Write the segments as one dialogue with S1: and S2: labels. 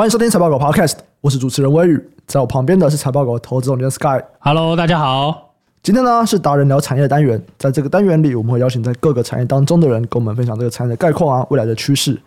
S1: 欢迎收听财报狗 Podcast，我是主持人威宇，在我旁边的是财报狗投资总监 Sky。
S2: Hello，大家好。
S1: 今天呢是达人聊产业的单元，在这个单元里，我们会邀请在各个产业当中的人，跟我们分享这个产业的概况啊，未来的趋势。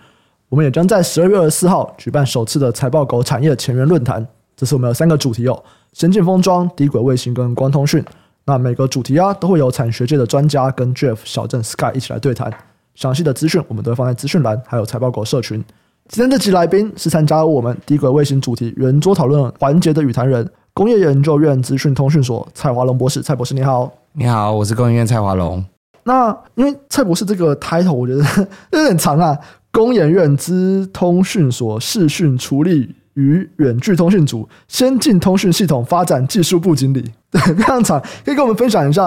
S1: 我们也将在十二月二十四号举办首次的财报狗产业前沿论坛。这次我们有三个主题哦：先进封装、低轨卫星跟光通讯。那每个主题啊，都会有产学界的专家跟 Jeff、小郑、Sky 一起来对谈。详细的资讯我们都会放在资讯栏，还有财报狗社群。今天这期来宾是参加我们低轨卫星主题圆桌讨论环节的与谈人，工业研究院资讯通讯所蔡华龙博士。蔡博士你好，
S3: 你好，我是工研院蔡华龙。
S1: 那因为蔡博士这个 title 我觉得有点长啊，工研院资通讯所视讯处理与远距通讯组先进通讯系统发展技术部经理，对，非常长，可以跟我们分享一下，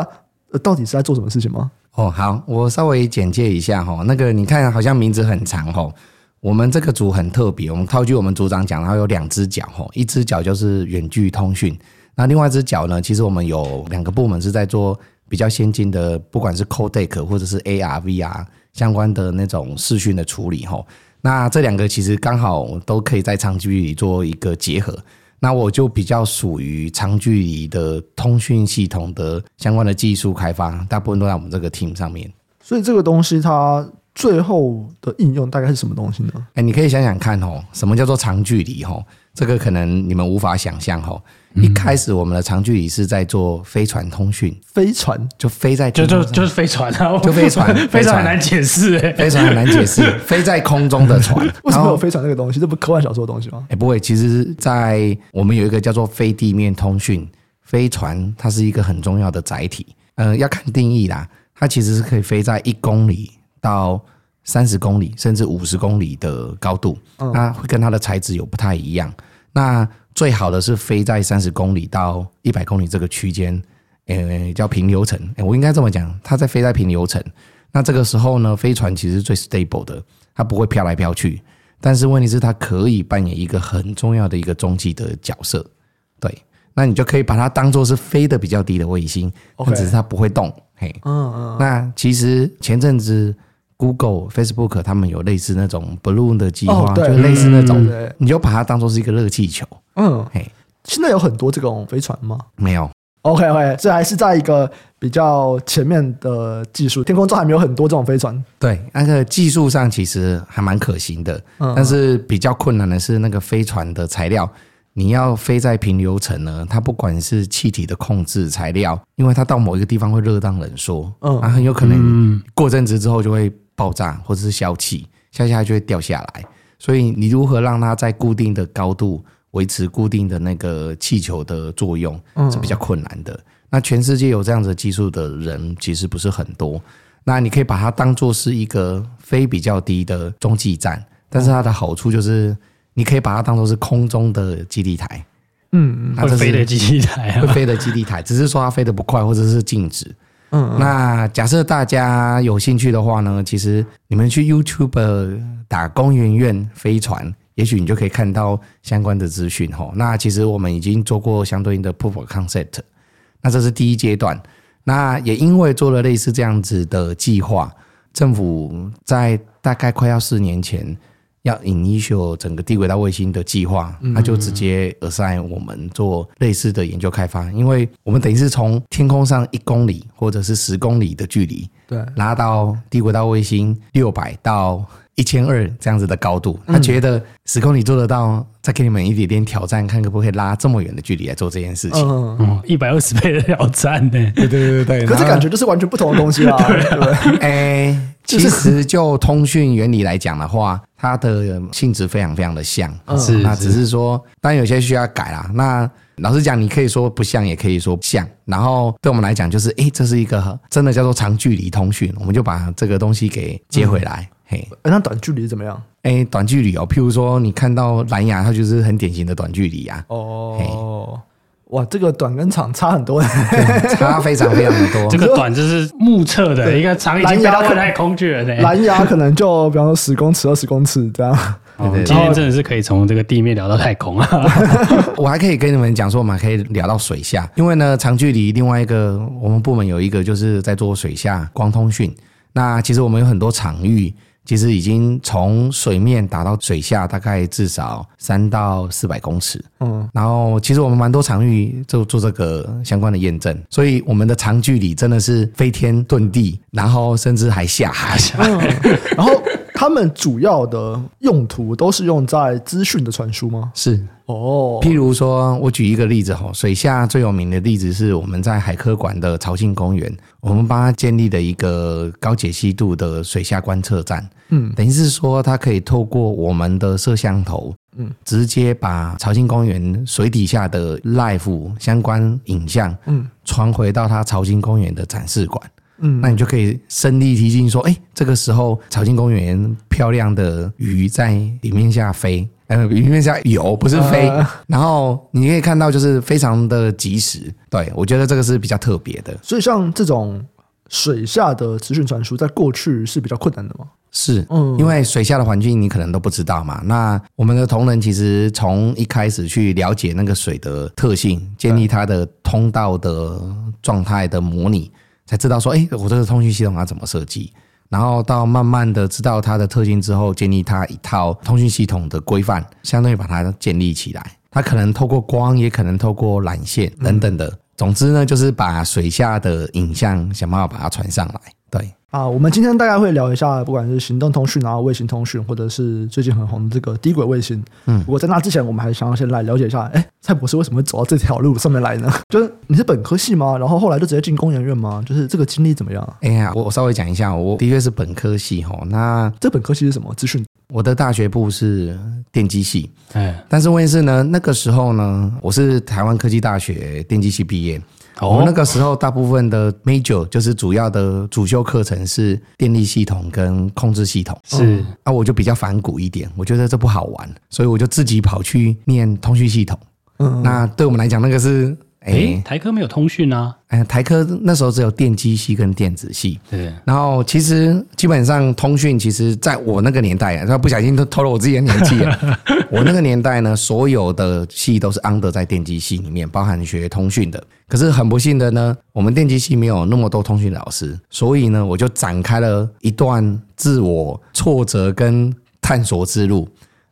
S1: 呃，到底是在做什么事情吗？
S3: 哦，好，我稍微简介一下哈，那个你看好像名字很长哈。我们这个组很特别，我们套句我们组长讲，然后有两只脚吼，一只脚就是远距通讯，那另外一只脚呢，其实我们有两个部门是在做比较先进的，不管是 codec 或者是 AR、VR 相关的那种视讯的处理吼。那这两个其实刚好都可以在长距离做一个结合。那我就比较属于长距离的通讯系统的相关的技术开发，大部分都在我们这个 team 上面。
S1: 所以这个东西它。最后的应用大概是什么东西呢？
S3: 哎，你可以想想看哦，什么叫做长距离？哈，这个可能你们无法想象哈。一开始我们的长距离是在做飞船通讯，
S1: 飞船
S3: 就飞在
S2: 就就就是飞船啊，
S3: 就飞船，
S2: 飞船很难解释哎，
S3: 飞船很难解释，飞在空中的船，
S1: 为什么有飞船这个东西？这不科幻小说的东西吗？
S3: 哎，不会，其实，在我们有一个叫做非地面通讯，飞船它是一个很重要的载体。呃，要看定义啦，它其实是可以飞在一公里。到三十公里甚至五十公里的高度，它会跟它的材质有不太一样。那最好的是飞在三十公里到一百公里这个区间，呃，叫平流层。我应该这么讲，它在飞在平流层。那这个时候呢，飞船其实是最 stable 的，它不会飘来飘去。但是问题是，它可以扮演一个很重要的一个中继的角色。对，那你就可以把它当做是飞得比较低的卫星，或者是它不会动。嘿，嗯嗯。那其实前阵子。Google、Facebook 他们有类似那种 Balloon 的计划，就类似那种，你就把它当做是一个热气球。嗯，嘿，
S1: 现在有很多这种飞船吗？
S3: 没有。
S1: OK OK，这还是在一个比较前面的技术，天空中还没有很多这种飞船。
S3: 对，那个技术上其实还蛮可行的，但是比较困难的是那个飞船的材料。你要飞在平流层呢，它不管是气体的控制材料，因为它到某一个地方会热胀冷缩，嗯，啊很有可能过阵子之后就会。爆炸或者是消气，消下来就会掉下来。所以你如何让它在固定的高度维持固定的那个气球的作用是比较困难的。那全世界有这样子技术的人其实不是很多。那你可以把它当做是一个飞比较低的中继站，但是它的好处就是你可以把它当做是空中的基地台。
S2: 嗯，会飞的基地台，
S3: 会飞的基地台，只是说它飞得不快或者是静止。嗯，那假设大家有兴趣的话呢，其实你们去 YouTube 打工研院飞船，也许你就可以看到相关的资讯哈。那其实我们已经做过相对应的 Proof of Concept，那这是第一阶段。那也因为做了类似这样子的计划，政府在大概快要四年前。要 initial 整个低轨道卫星的计划，那就直接 assign 我们做类似的研究开发，因为我们等于是从天空上一公里或者是十公里的距离，对，拉到低轨道卫星六百到一千二这样子的高度，他觉得十公里做得到，再给你们一点点挑战，看可不可以拉这么远的距离来做这件事情。
S2: 嗯，一百二十倍的挑战呢？
S3: 对对对对，
S1: 可是感觉就是完全不同的东西啦。对对，
S3: 哎。其实就通讯原理来讲的话，它的性质非常非常的像，是那只是说，当然有些需要改啦。那老实讲，你可以说不像，也可以说像。然后对我们来讲，就是哎，这是一个真的叫做长距离通讯，我们就把这个东西给接回来。嘿，
S1: 那短距离怎么样？
S3: 哎，短距离哦，譬如说你看到蓝牙，它就是很典型的短距离啊。
S1: 哦。哇，这个短跟长差很多，
S3: 差非常非常的多。
S2: 这个短就是目测的，一个长已经飞到外太空去了。
S1: 蓝牙可能就比方说十公尺、二十公尺这样。
S2: 今天真的是可以从这个地面聊到太空啊！
S3: 我还可以跟你们讲说，我们还可以聊到水下，因为呢，长距离另外一个我们部门有一个就是在做水下光通讯。那其实我们有很多场域。其实已经从水面打到水下，大概至少三到四百公尺。嗯，然后其实我们蛮多场域就做这个相关的验证，所以我们的长距离真的是飞天遁地，然后甚至还下海。
S1: 嗯、然后他们主要的用途都是用在资讯的传输吗？
S3: 是。哦，譬如说，我举一个例子哈，水下最有名的例子是我们在海科馆的潮境公园，我们帮他建立了一个高解析度的水下观测站。嗯，等于是说，它可以透过我们的摄像头，嗯，直接把潮境公园水底下的 life 相关影像，嗯，传回到它潮境公园的展示馆。嗯，那你就可以身历其境说，哎，这个时候草金公园漂亮的鱼在里面下飞。呃，里面下游不是飞，呃、然后你可以看到就是非常的及时，对，我觉得这个是比较特别的。
S1: 所以像这种水下的资讯传输，在过去是比较困难的吗？
S3: 是，嗯，因为水下的环境你可能都不知道嘛。那我们的同仁其实从一开始去了解那个水的特性，建立它的通道的状态的模拟，才知道说，哎，我这个通讯系统要怎么设计。然后到慢慢的知道它的特性之后，建立它一套通讯系统的规范，相当于把它建立起来。它可能透过光，也可能透过缆线等等的。总之呢，就是把水下的影像想办法把它传上来。对。
S1: 啊，我们今天大概会聊一下，不管是行动通讯然后、卫星通讯，或者是最近很红的这个低轨卫星。嗯，不过在那之前，我们还想要先来了解一下，哎，蔡博士为什么会走到这条路上面来呢？就是你是本科系吗？然后后来就直接进工研院吗？就是这个经历怎么样？
S3: 哎呀，我我稍微讲一下，我的确是本科系哈。那
S1: 这本科系是什么？资讯？
S3: 我的大学部是电机系。哎，但是问题是呢，那个时候呢，我是台湾科技大学电机系毕业。我们那个时候，大部分的 major 就是主要的主修课程是电力系统跟控制系统。是，啊，我就比较反骨一点，我觉得这不好玩，所以我就自己跑去念通讯系统。嗯，那对我们来讲，那个是。
S2: 哎、欸，台科没有通讯啊？
S3: 哎，台科那时候只有电机系跟电子系。对。然后其实基本上通讯，其实在我那个年代啊，不小心都偷了我自己的年纪了。我那个年代呢，所有的系都是 under 在电机系里面，包含学通讯的。可是很不幸的呢，我们电机系没有那么多通讯老师，所以呢，我就展开了一段自我挫折跟探索之路。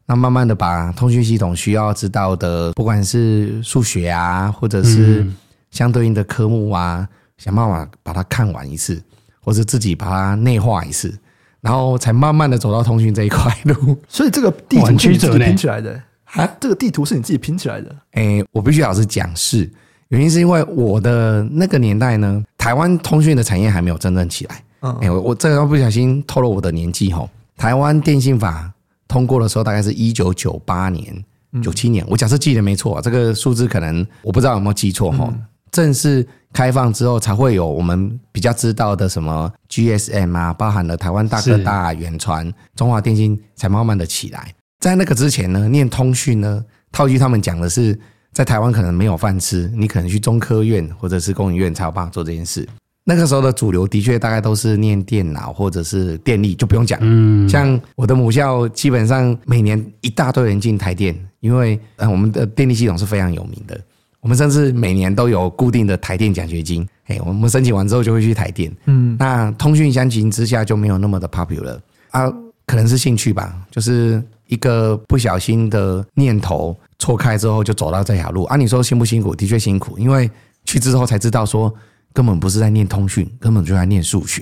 S3: 那慢慢的把通讯系统需要知道的，不管是数学啊，或者是相对应的科目啊，想办法把它看完一次，或者自己把它内化一次，然后才慢慢的走到通讯这一块路。
S1: 所以这个地图 是你自己拼起来的啊？这个地图是你自己拼起来的？
S3: 哎、欸，我必须老实讲是，原因是因为我的那个年代呢，台湾通讯的产业还没有真正起来。嗯，哎，我这个不小心透露我的年纪吼，台湾电信法。通过的时候大概是一九九八年、九七年，我假设记得没错，这个数字可能我不知道有没有记错哈。正式开放之后，才会有我们比较知道的什么 GSM 啊，包含了台湾大哥大、远传、中华电信，才慢慢的起来。在那个之前呢，念通讯呢，套句他们讲的是，在台湾可能没有饭吃，你可能去中科院或者是工研院才有办法做这件事。那个时候的主流的确大概都是念电脑或者是电力，就不用讲。嗯，像我的母校，基本上每年一大堆人进台电，因为呃我们的电力系统是非常有名的。我们甚至每年都有固定的台电奖学金。哎，我们申请完之后就会去台电。嗯，那通讯相形之下就没有那么的 popular 啊，可能是兴趣吧，就是一个不小心的念头错开之后就走到这条路啊。你说辛不辛苦？的确辛苦，因为去之后才知道说。根本不是在念通讯，根本就在念数学。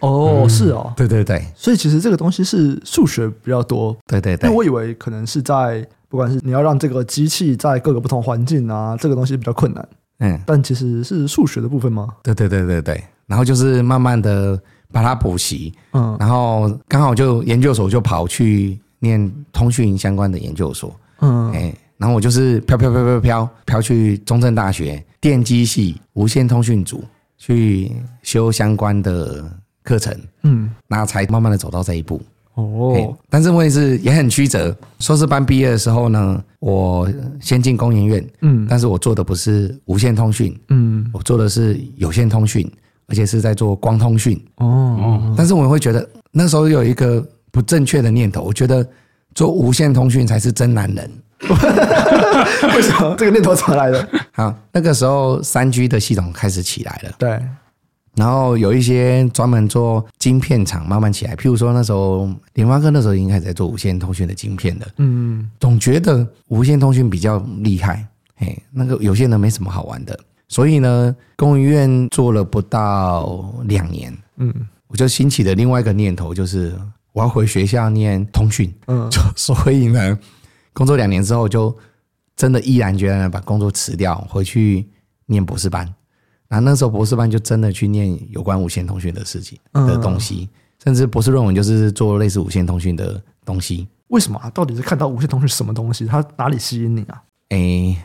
S1: 哦，是哦，
S3: 对对对，
S1: 所以其实这个东西是数学比较多。
S3: 对对对，
S1: 因为我以为可能是在不管是你要让这个机器在各个不同环境啊，这个东西比较困难。嗯，但其实是数学的部分吗？
S3: 对对对对对，然后就是慢慢的把它补习，嗯，然后刚好就研究所就跑去念通讯相关的研究所，嗯，哎。然后我就是飘飘飘飘飘飘去中正大学电机系无线通讯组去修相关的课程，嗯，那才慢慢的走到这一步哦。但是问题是也很曲折。硕士班毕业的时候呢，我先进工研院，嗯，但是我做的不是无线通讯，嗯，我做的是有线通讯，而且是在做光通讯哦。但是我会觉得那时候有一个不正确的念头，我觉得做无线通讯才是真男人。
S1: 为什么这个念头怎么来的？
S3: 好，那个时候三 G 的系统开始起来了。
S1: 对，
S3: 然后有一些专门做晶片厂慢慢起来，譬如说那时候联发科那时候已经开始在做无线通讯的晶片的。
S1: 嗯，
S3: 总觉得无线通讯比较厉害，嘿，那个有线的没什么好玩的。所以呢，工研院做了不到两年，
S1: 嗯，
S3: 我就兴起了另外一个念头，就是我要回学校念通讯。
S1: 嗯，
S3: 所以呢，工作两年之后，就真的毅然决然的把工作辞掉，回去念博士班。那那时候博士班就真的去念有关无线通讯的事情的东西，甚至博士论文就是做类似无线通讯的东西。
S1: 为什么啊？到底是看到无线通讯什么东西？它哪里吸引你啊？
S3: 哎，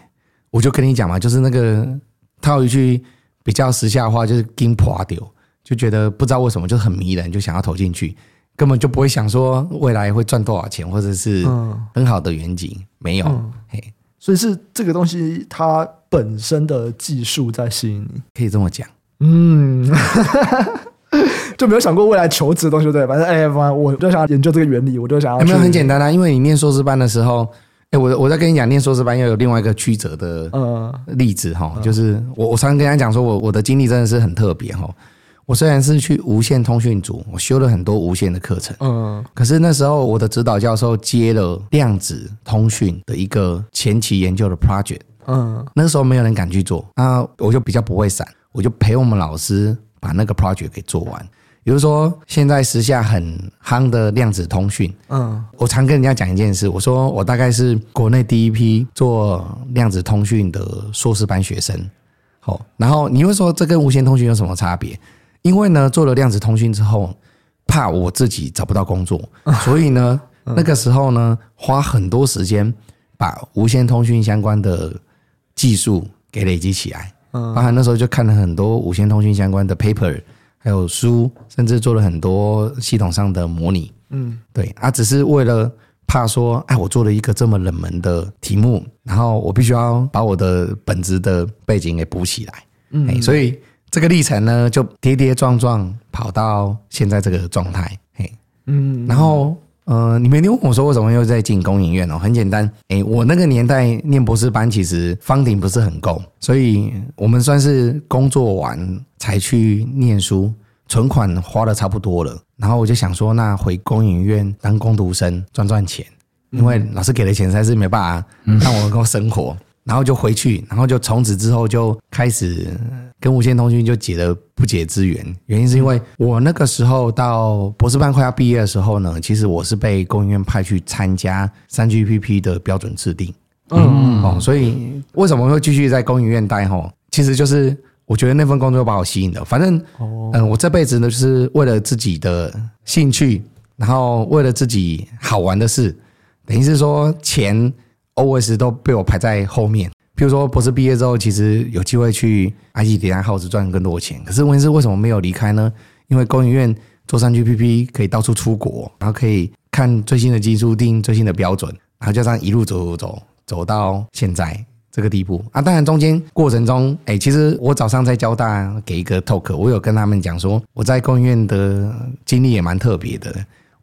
S3: 我就跟你讲嘛，就是那个。套一句比较时下的话，就是“金破丢”，就觉得不知道为什么就很迷人，就想要投进去，根本就不会想说未来会赚多少钱，或者是很好的远景，没有。嘿，
S1: 所以是这个东西它本身的技术在吸引你，
S3: 可以这么讲。
S1: 嗯，就没有想过未来求职的东西，对，反正哎，反正我就想要研究这个原理，我就想要。
S3: 有没有很简单啊？因为你念硕士班的时候。哎，我我在跟你讲，念硕士班又有另外一个曲折的例子哈，就是我我常常跟他讲说，我我的经历真的是很特别哈。我虽然是去无线通讯组，我修了很多无线的课程，嗯，可是那时候我的指导教授接了量子通讯的一个前期研究的 project，嗯，那个时候没有人敢去做，那我就比较不会闪，我就陪我们老师把那个 project 给做完。比如说，现在时下很夯的量子通讯，嗯，我常跟人家讲一件事，我说我大概是国内第一批做量子通讯的硕士班学生，好，然后你会说这跟无线通讯有什么差别？因为呢，做了量子通讯之后，怕我自己找不到工作，所以呢，那个时候呢，花很多时间把无线通讯相关的技术给累积起来，嗯，包含那时候就看了很多无线通讯相关的 paper。还有书，甚至做了很多系统上的模拟。嗯，对啊，只是为了怕说，哎，我做了一个这么冷门的题目，然后我必须要把我的本职的背景给补起来。嗯，所以这个历程呢，就跌跌撞撞跑到现在这个状态。嘿，嗯，然后呃，你没听我说为什么又在进公影院哦？很简单，哎，我那个年代念博士班，其实 funding 不是很够，所以我们算是工作完。才去念书，存款花的差不多了，然后我就想说，那回公影院当工读生赚赚钱，因为老师给的钱实在是没办法让我能够生活，然后就回去，然后就从此之后就开始跟无线通讯就结了不解之缘。原因是因为我那个时候到博士班快要毕业的时候呢，其实我是被工研院派去参加三 GPP 的标准制定，嗯，哦，所以为什么会继续在工研院待？吼，其实就是。我觉得那份工作把我吸引了。反正，嗯，我这辈子呢，就是为了自己的兴趣，然后为了自己好玩的事，等于是说钱 always 都被我排在后面。譬如说，博士毕业之后，其实有机会去埃及迪安耗子赚更多钱。可是问题是，为什么没有离开呢？因为工研院做上 gpp 可以到处出国，然后可以看最新的技术，定最新的标准，然后就这样一路走走走，走到现在。这个地步啊，当然中间过程中，哎，其实我早上在交大给一个 talk，我有跟他们讲说，我在工研院的经历也蛮特别的。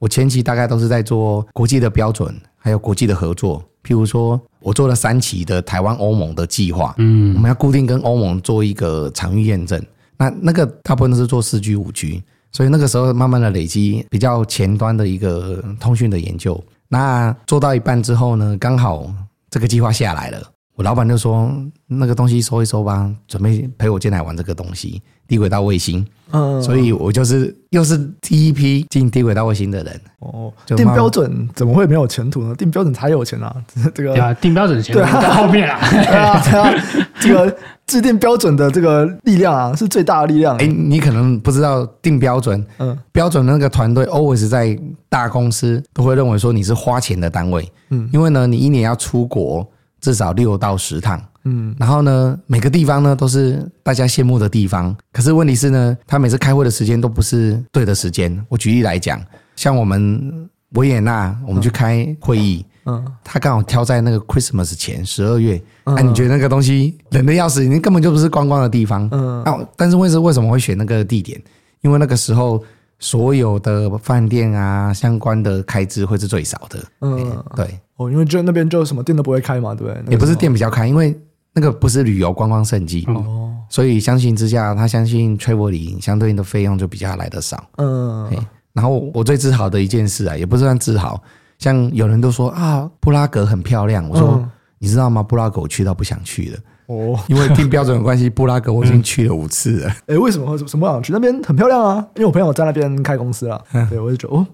S3: 我前期大概都是在做国际的标准，还有国际的合作。譬如说，我做了三期的台湾欧盟的计划，嗯，我们要固定跟欧盟做一个场域验证。那那个大部分都是做四 G、五 G，所以那个时候慢慢的累积比较前端的一个通讯的研究。那做到一半之后呢，刚好这个计划下来了。我老板就说：“那个东西收一收吧，准备陪我进来玩这个东西，低轨道卫星。”嗯，所以我就是又是第一批进低轨道卫星的人。
S1: 哦，定标准怎么会没有前途呢？定标准才有钱啊！这个
S2: 对啊，定标准的前途在后面啊。对啊，
S1: 对啊，这个制定标准的这个力量啊，是最大的力量。
S3: 哎，你可能不知道定标准，嗯，标准那个团队 always 在大公司都会认为说你是花钱的单位，嗯，因为呢，你一年要出国。至少六到十趟，嗯，然后呢，每个地方呢都是大家羡慕的地方。可是问题是呢，他每次开会的时间都不是对的时间。我举例来讲，像我们维也纳，我们去开会议，嗯，他刚好挑在那个 Christmas 前十二月，哎，你觉得那个东西冷的要死，你根本就不是观光的地方，嗯，啊，但是为什为什么会选那个地点？因为那个时候所有的饭店啊相关的开支会是最少的，嗯，对。
S1: 哦，因为就那边就什么店都不会开嘛，对不对？
S3: 也不是店比较开，因为那个不是旅游观光胜地哦，所以相形之下，他相信 Travely 相对应的费用就比较来得少。嗯，然后我最自豪的一件事啊，也不算自豪，像有人都说啊，布拉格很漂亮，我说、嗯、你知道吗？布拉格我去到不想去了哦，因为定标准的关系，布拉格我已经去了五次了。
S1: 哎，为什么？什么不想去？那边很漂亮啊，因为我朋友在那边开公司了。对，我就觉得哦。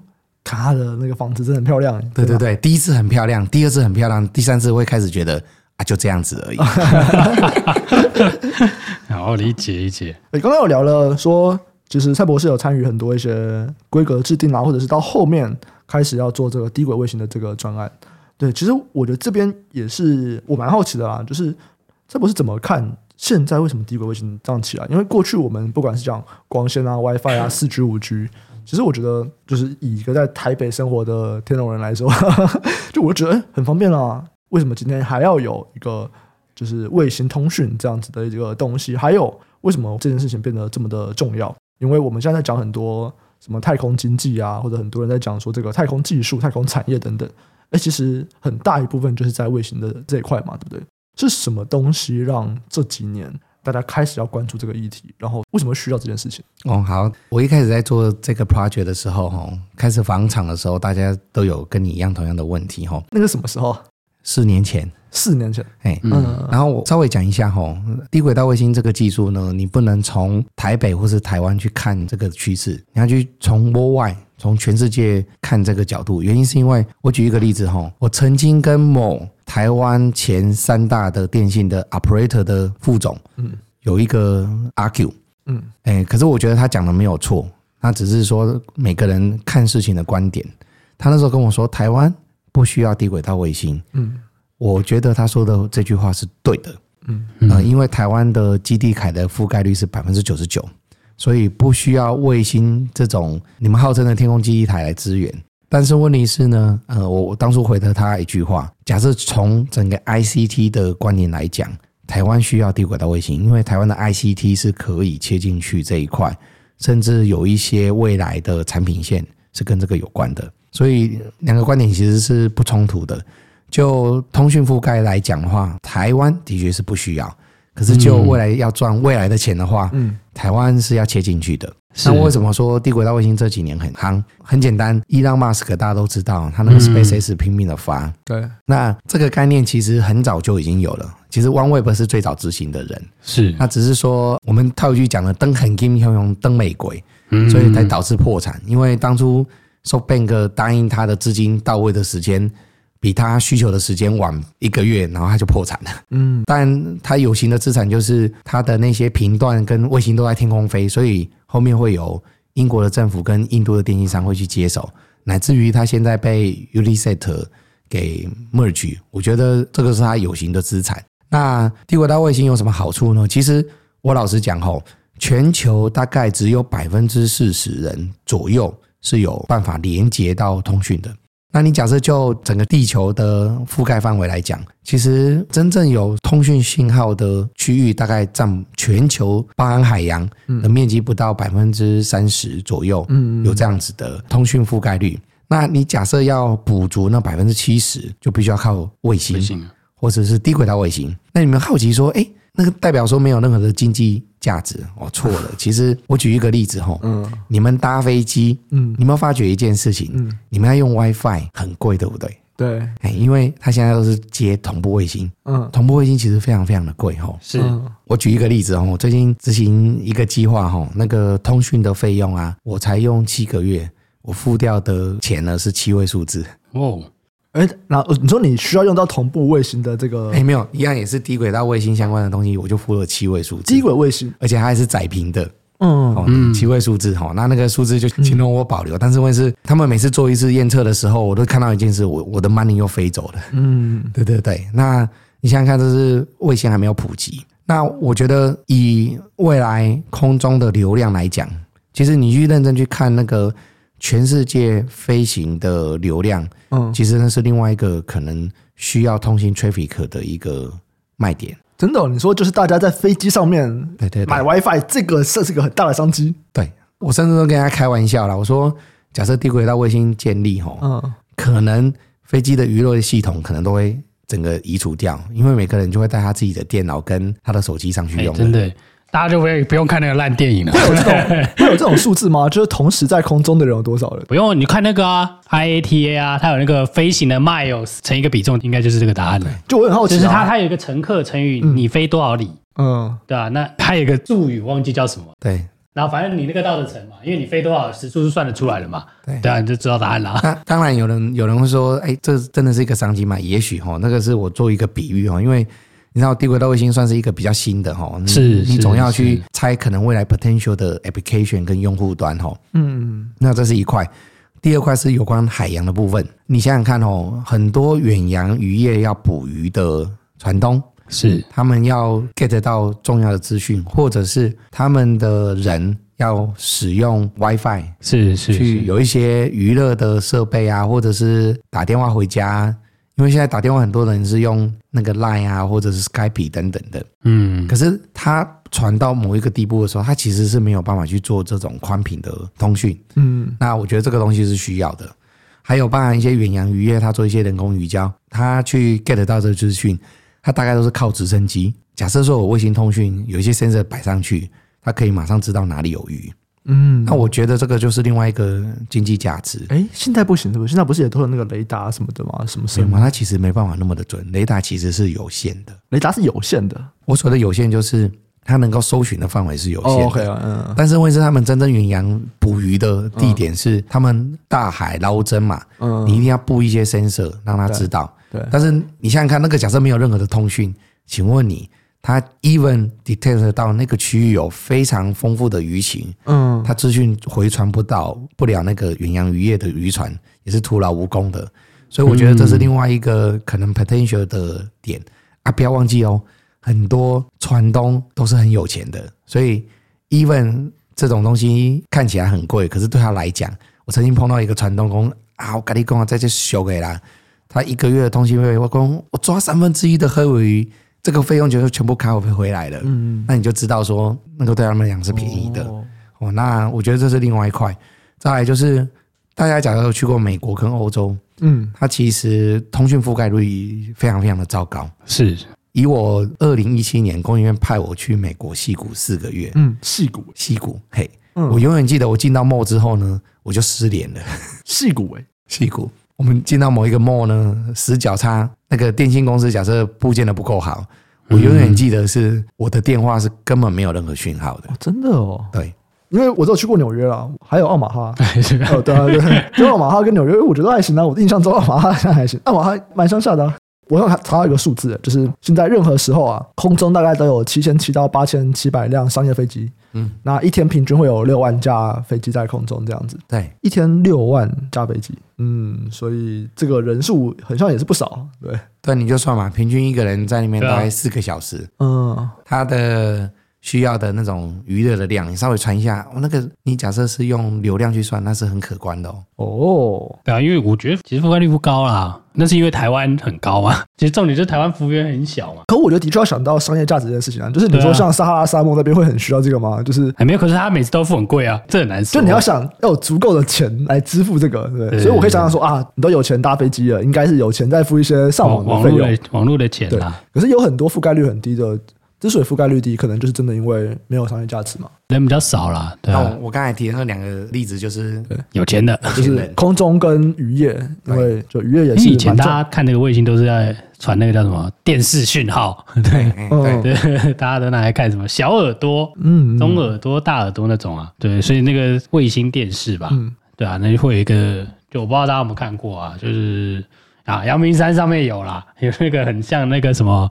S1: 他的那个房子真的很漂亮，
S3: 对对对，第一次很漂亮，第二次很漂亮，第三次会开始觉得啊，就这样子而已。
S2: 好，理解理解。
S1: 诶，刚刚有聊了说，其实蔡博士有参与很多一些规格制定啊，或者是到后面开始要做这个低轨卫星的这个专案。对，其实我觉得这边也是我蛮好奇的啦，就是蔡博士怎么看现在为什么低轨卫星这样起来？因为过去我们不管是讲光纤啊、WiFi 啊、四 G、五 G。其实我觉得，就是以一个在台北生活的天龙人来说，就我觉得很方便啊。为什么今天还要有一个就是卫星通讯这样子的一个东西？还有为什么这件事情变得这么的重要？因为我们现在在讲很多什么太空经济啊，或者很多人在讲说这个太空技术、太空产业等等。哎，其实很大一部分就是在卫星的这一块嘛，对不对？是什么东西让这几年？大家开始要关注这个议题，然后为什么需要这件事情？
S3: 哦，好，我一开始在做这个 project 的时候，哈，开始访厂的时候，大家都有跟你一样同样的问题，哈。
S1: 那个什么时候？
S3: 四年前。
S1: 四年前，
S3: 哎，嗯。然后我稍微讲一下，哈，低轨道卫星这个技术呢，你不能从台北或是台湾去看这个趋势，你要去从国外，从全世界看这个角度。原因是因为我举一个例子，哈，我曾经跟某台湾前三大的电信的 operator 的副总，嗯，有一个 argue，嗯，哎，可是我觉得他讲的没有错，他只是说每个人看事情的观点。他那时候跟我说，台湾不需要低轨道卫星，嗯，我觉得他说的这句话是对的，嗯，呃，因为台湾的基地凯的覆盖率是百分之九十九，所以不需要卫星这种你们号称的天空基地台来支援。但是问题是呢，呃，我我当初回答他一句话：假设从整个 ICT 的观念来讲，台湾需要低轨道卫星，因为台湾的 ICT 是可以切进去这一块，甚至有一些未来的产品线是跟这个有关的，所以两个观点其实是不冲突的。就通讯覆盖来讲的话，台湾的确是不需要。可是，就未来要赚未来的钱的话，嗯，台湾是要切进去的。那为什么说低轨道卫星这几年很夯？很简单，伊朗马斯克大家都知道，他那个 SpaceX 拼命的发。对，那这个概念其实很早就已经有了。其实 OneWeb 是最早执行的人，是。那只是说我们套一句讲的，登很金要用登美鬼，所以才导致破产。因为当初 SoftBank 答应他的资金到位的时间。比他需求的时间晚一个月，然后他就破产了。嗯，但他有形的资产就是他的那些频段跟卫星都在天空飞，所以后面会有英国的政府跟印度的电信商会去接手，乃至于他现在被 Unisat 给 merge，我觉得这个是他有形的资产。那低轨道卫星有什么好处呢？其实我老实讲吼，全球大概只有百分之四十人左右是有办法连接到通讯的。那你假设就整个地球的覆盖范围来讲，其实真正有通讯信号的区域，大概占全球包含海洋的面积不到百分之三十左右，嗯有这样子的通讯覆盖率。那你假设要补足那百分之七十，就必须要靠卫星，或者是低轨道卫星。那你们好奇说，哎？那个代表说没有任何的经济价值哦，错了。其实我举一个例子哈，嗯，你们搭飞机，嗯，你有没有发觉一件事情？嗯，你们要用 WiFi 很贵，对不对？对，哎，因为它现在都是接同步卫星，嗯，同步卫星其实非常非常的贵哈。是，我举一个例子哦，我最近执行一个计划哈，那个通讯的费用啊，我才用七个月，我付掉的钱呢是七位数字哦。
S1: 哎，那你说你需要用到同步卫星的这个？
S3: 哎，没有，一样也是低轨道卫星相关的东西，我就付了七位数字。
S1: 低轨卫星，
S3: 而且它还是窄频的，嗯，哦，七位数字哈，那那个数字就请容我保留。但是问题是，他们每次做一次验测的时候，我都看到一件事，我我的 money 又飞走了。嗯，对对对。那你想想看，这是卫星还没有普及。那我觉得以未来空中的流量来讲，其实你去认真去看那个。全世界飞行的流量，嗯，其实那是另外一个可能需要通信 traffic 的一个卖点。
S1: 真的，你说就是大家在飞机上面对对买 WiFi，这个是是一个很大的商机。
S3: 对，我甚至都跟大家开玩笑了，我说假设低轨道卫星建立，吼，嗯，可能飞机的娱乐系统可能都会整个移除掉，因为每个人就会带他自己的电脑跟他的手机上去用。
S2: 真的。大家就不用不用看那个烂电影了。
S1: 会有这种 会有这种数字吗？就是同时在空中的人有多少人？
S2: 不用，你看那个啊，IATA 啊，它有那个飞行的 miles 乘一个比重，应该就是这个答案了。
S1: 就我很好奇，
S2: 就是它它有一个乘客乘以你飞多少里，
S1: 嗯，
S2: 对啊，那它有一个助语，忘记叫什么。
S3: 对。
S2: 然后反正你那个倒着乘嘛，因为你飞多少时速是算得出来的嘛。对。对啊，你就知道答案了。
S3: 那当然有人有人会说，哎，这真的是一个商机吗？也许哈，那个是我做一个比喻哈，因为。你知道低轨道卫星算是一个比较新的哈，
S2: 是，
S3: 你总要去猜可能未来 potential 的 application 跟用户端哈，嗯，那这是一块。第二块是有关海洋的部分，你想想看哦，很多远洋渔业要捕鱼的船东
S2: 是。
S3: 他们要 get 到重要的资讯，或者是他们的人要使用 WiFi，
S2: 是是。
S3: 去有一些娱乐的设备啊，或者是打电话回家。因为现在打电话很多人是用那个 Line 啊，或者是 Skype 等等的，嗯，可是它传到某一个地步的时候，它其实是没有办法去做这种宽频的通讯，嗯，那我觉得这个东西是需要的。还有包含一些远洋渔业，它做一些人工鱼礁，它去 get 到这个资讯，它大概都是靠直升机。假设说我卫星通讯有一些 sensor 摆上去，它可以马上知道哪里有鱼。嗯，那我觉得这个就是另外一个经济价值。
S1: 哎，现在不行，是不是？现在不是也都有那个雷达什么的吗？什么什么？
S3: 它其实没办法那么的准，雷达其实是有限的。
S1: 雷达是有限的。
S3: 我说的有限就是它能够搜寻的范围是有限的。
S1: OK 啊，嗯。
S3: 但是问题是他们真正远洋捕鱼的地点是他们大海捞针嘛？嗯。你一定要布一些 sensor 让他知道。对。但是你想想看，那个假设没有任何的通讯，请问你？它 even detect 到那个区域有非常丰富的鱼情，嗯，它资讯回传不到不了那个远洋渔业的渔船，也是徒劳无功的。所以我觉得这是另外一个可能 potential 的点啊！不要忘记哦，很多船东都是很有钱的，所以 even 这种东西看起来很贵，可是对他来讲，我曾经碰到一个船东工啊，我跟你讲在这修给啦，他一个月的通信费，我讲我抓三分之一的黑尾鱼。这个费用就是全部卡我回来了，嗯，那你就知道说，那个对他们来讲是便宜的哦，哦。那我觉得这是另外一块。再来就是，大家假如有去过美国跟欧洲，嗯，它其实通讯覆盖率非常非常的糟糕。
S2: 是，
S3: 以我二零一七年工研院派我去美国矽谷四个月，
S1: 嗯，矽谷，
S3: 矽谷，嘿，嗯，我永远记得我进到 mall 之后呢，我就失联了。
S1: 矽谷，哎，
S3: 矽谷。我们进到某一个 mall 呢，死角差，那个电信公司假设部件的不够好，我永远记得是我的电话是根本没有任何讯号的。
S1: 哦，真的哦。
S3: 对，
S1: 因为我只有去过纽约了，还有奥马哈。哦，对啊，对，就奥马哈跟纽约，我觉得还行啊。我印象中奥马哈还行，奥马哈蛮乡下的啊。我有查到一个数字，就是现在任何时候啊，空中大概都有七千七到八千七百辆商业飞机。嗯，那一天平均会有六万架飞机在空中这样子。
S3: 对，
S1: 一天六万架飞机。嗯，所以这个人数好像也是不少。对，
S3: 对，你就算嘛，平均一个人在里面大概四个小时。嗯，他的。需要的那种娱乐的量，你稍微传一下，哦，那个你假设是用流量去算，那是很可观的哦。
S2: 哦，对啊，因为我觉得其实覆盖率不高啦，那是因为台湾很高啊。其实重点就是台湾服务员很小嘛。
S1: 可我觉得的确要想到商业价值这件事情啊，就是你说像撒哈拉沙漠那边会很需要这个吗？就是
S2: 还没有，可是他每次都付很贵啊，这很难说。
S1: 就你要想要有足够的钱来支付这个，对，对，对，所以我可以想象说啊，你都有钱搭飞机了，应该是有钱再付一些上网的费用，
S2: 网络的钱啦。
S1: 可是有很多覆盖率很低的。之所以覆盖率低，可能就是真的因为没有商业价值嘛，
S2: 人比较少啦。对啊，
S3: 我刚才提的那两个例子就是
S2: 有钱的，
S1: 就是空中跟渔业，因为就渔业也是。
S2: 以前大家看那个卫星都是在传那个叫什么电视讯号，对对对，大家都拿来看什么小耳朵、嗯，中耳朵、大耳朵那种啊，对，所以那个卫星电视吧，对啊，那就会有一个，就我不知道大家有没有看过啊，就是啊，阳明山上面有啦，有那个很像那个什么。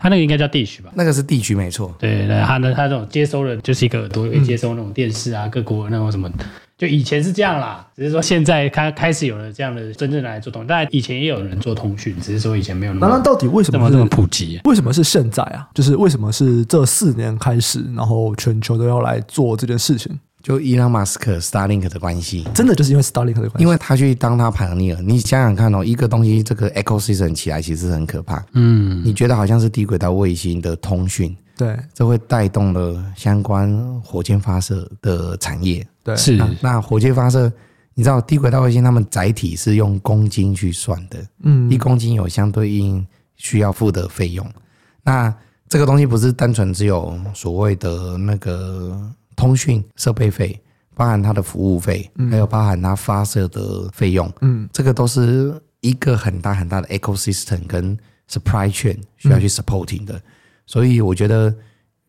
S2: 它那个应该叫 dish 吧？
S3: 那个是地区没错。
S2: 对对，它那，它这种接收的，就是一个耳朵可以接收那种电视啊，嗯、各国那种什么，就以前是这样啦。只是说现在开开始有了这样的真正来做通，但以前也有人做通讯，只是说以前没有那么。
S1: 那那到底为什么，
S2: 这么普及？
S1: 为什么是现在啊？就是为什么是这四年开始，然后全球都要来做这件事情？
S3: 就伊朗马斯克 Starlink 的关系，
S1: 真的就是因为 Starlink 的关系，
S3: 因为他去当他 pioneer。你想想看哦，一个东西这个 ecosystem 起来其实很可怕。嗯，你觉得好像是低轨道卫星的通讯，
S1: 对，
S3: 这会带动了相关火箭发射的产业。
S1: 对，
S2: 是。
S3: 那火箭发射，你知道低轨道卫星他们载体是用公斤去算的。嗯，一公斤有相对应需要付的费用。那这个东西不是单纯只有所谓的那个通讯设备费，包含它的服务费，还有包含它发射的费用。嗯，这个都是一个很大很大的 ecosystem 跟 supply chain 需要去 supporting 的。所以我觉得，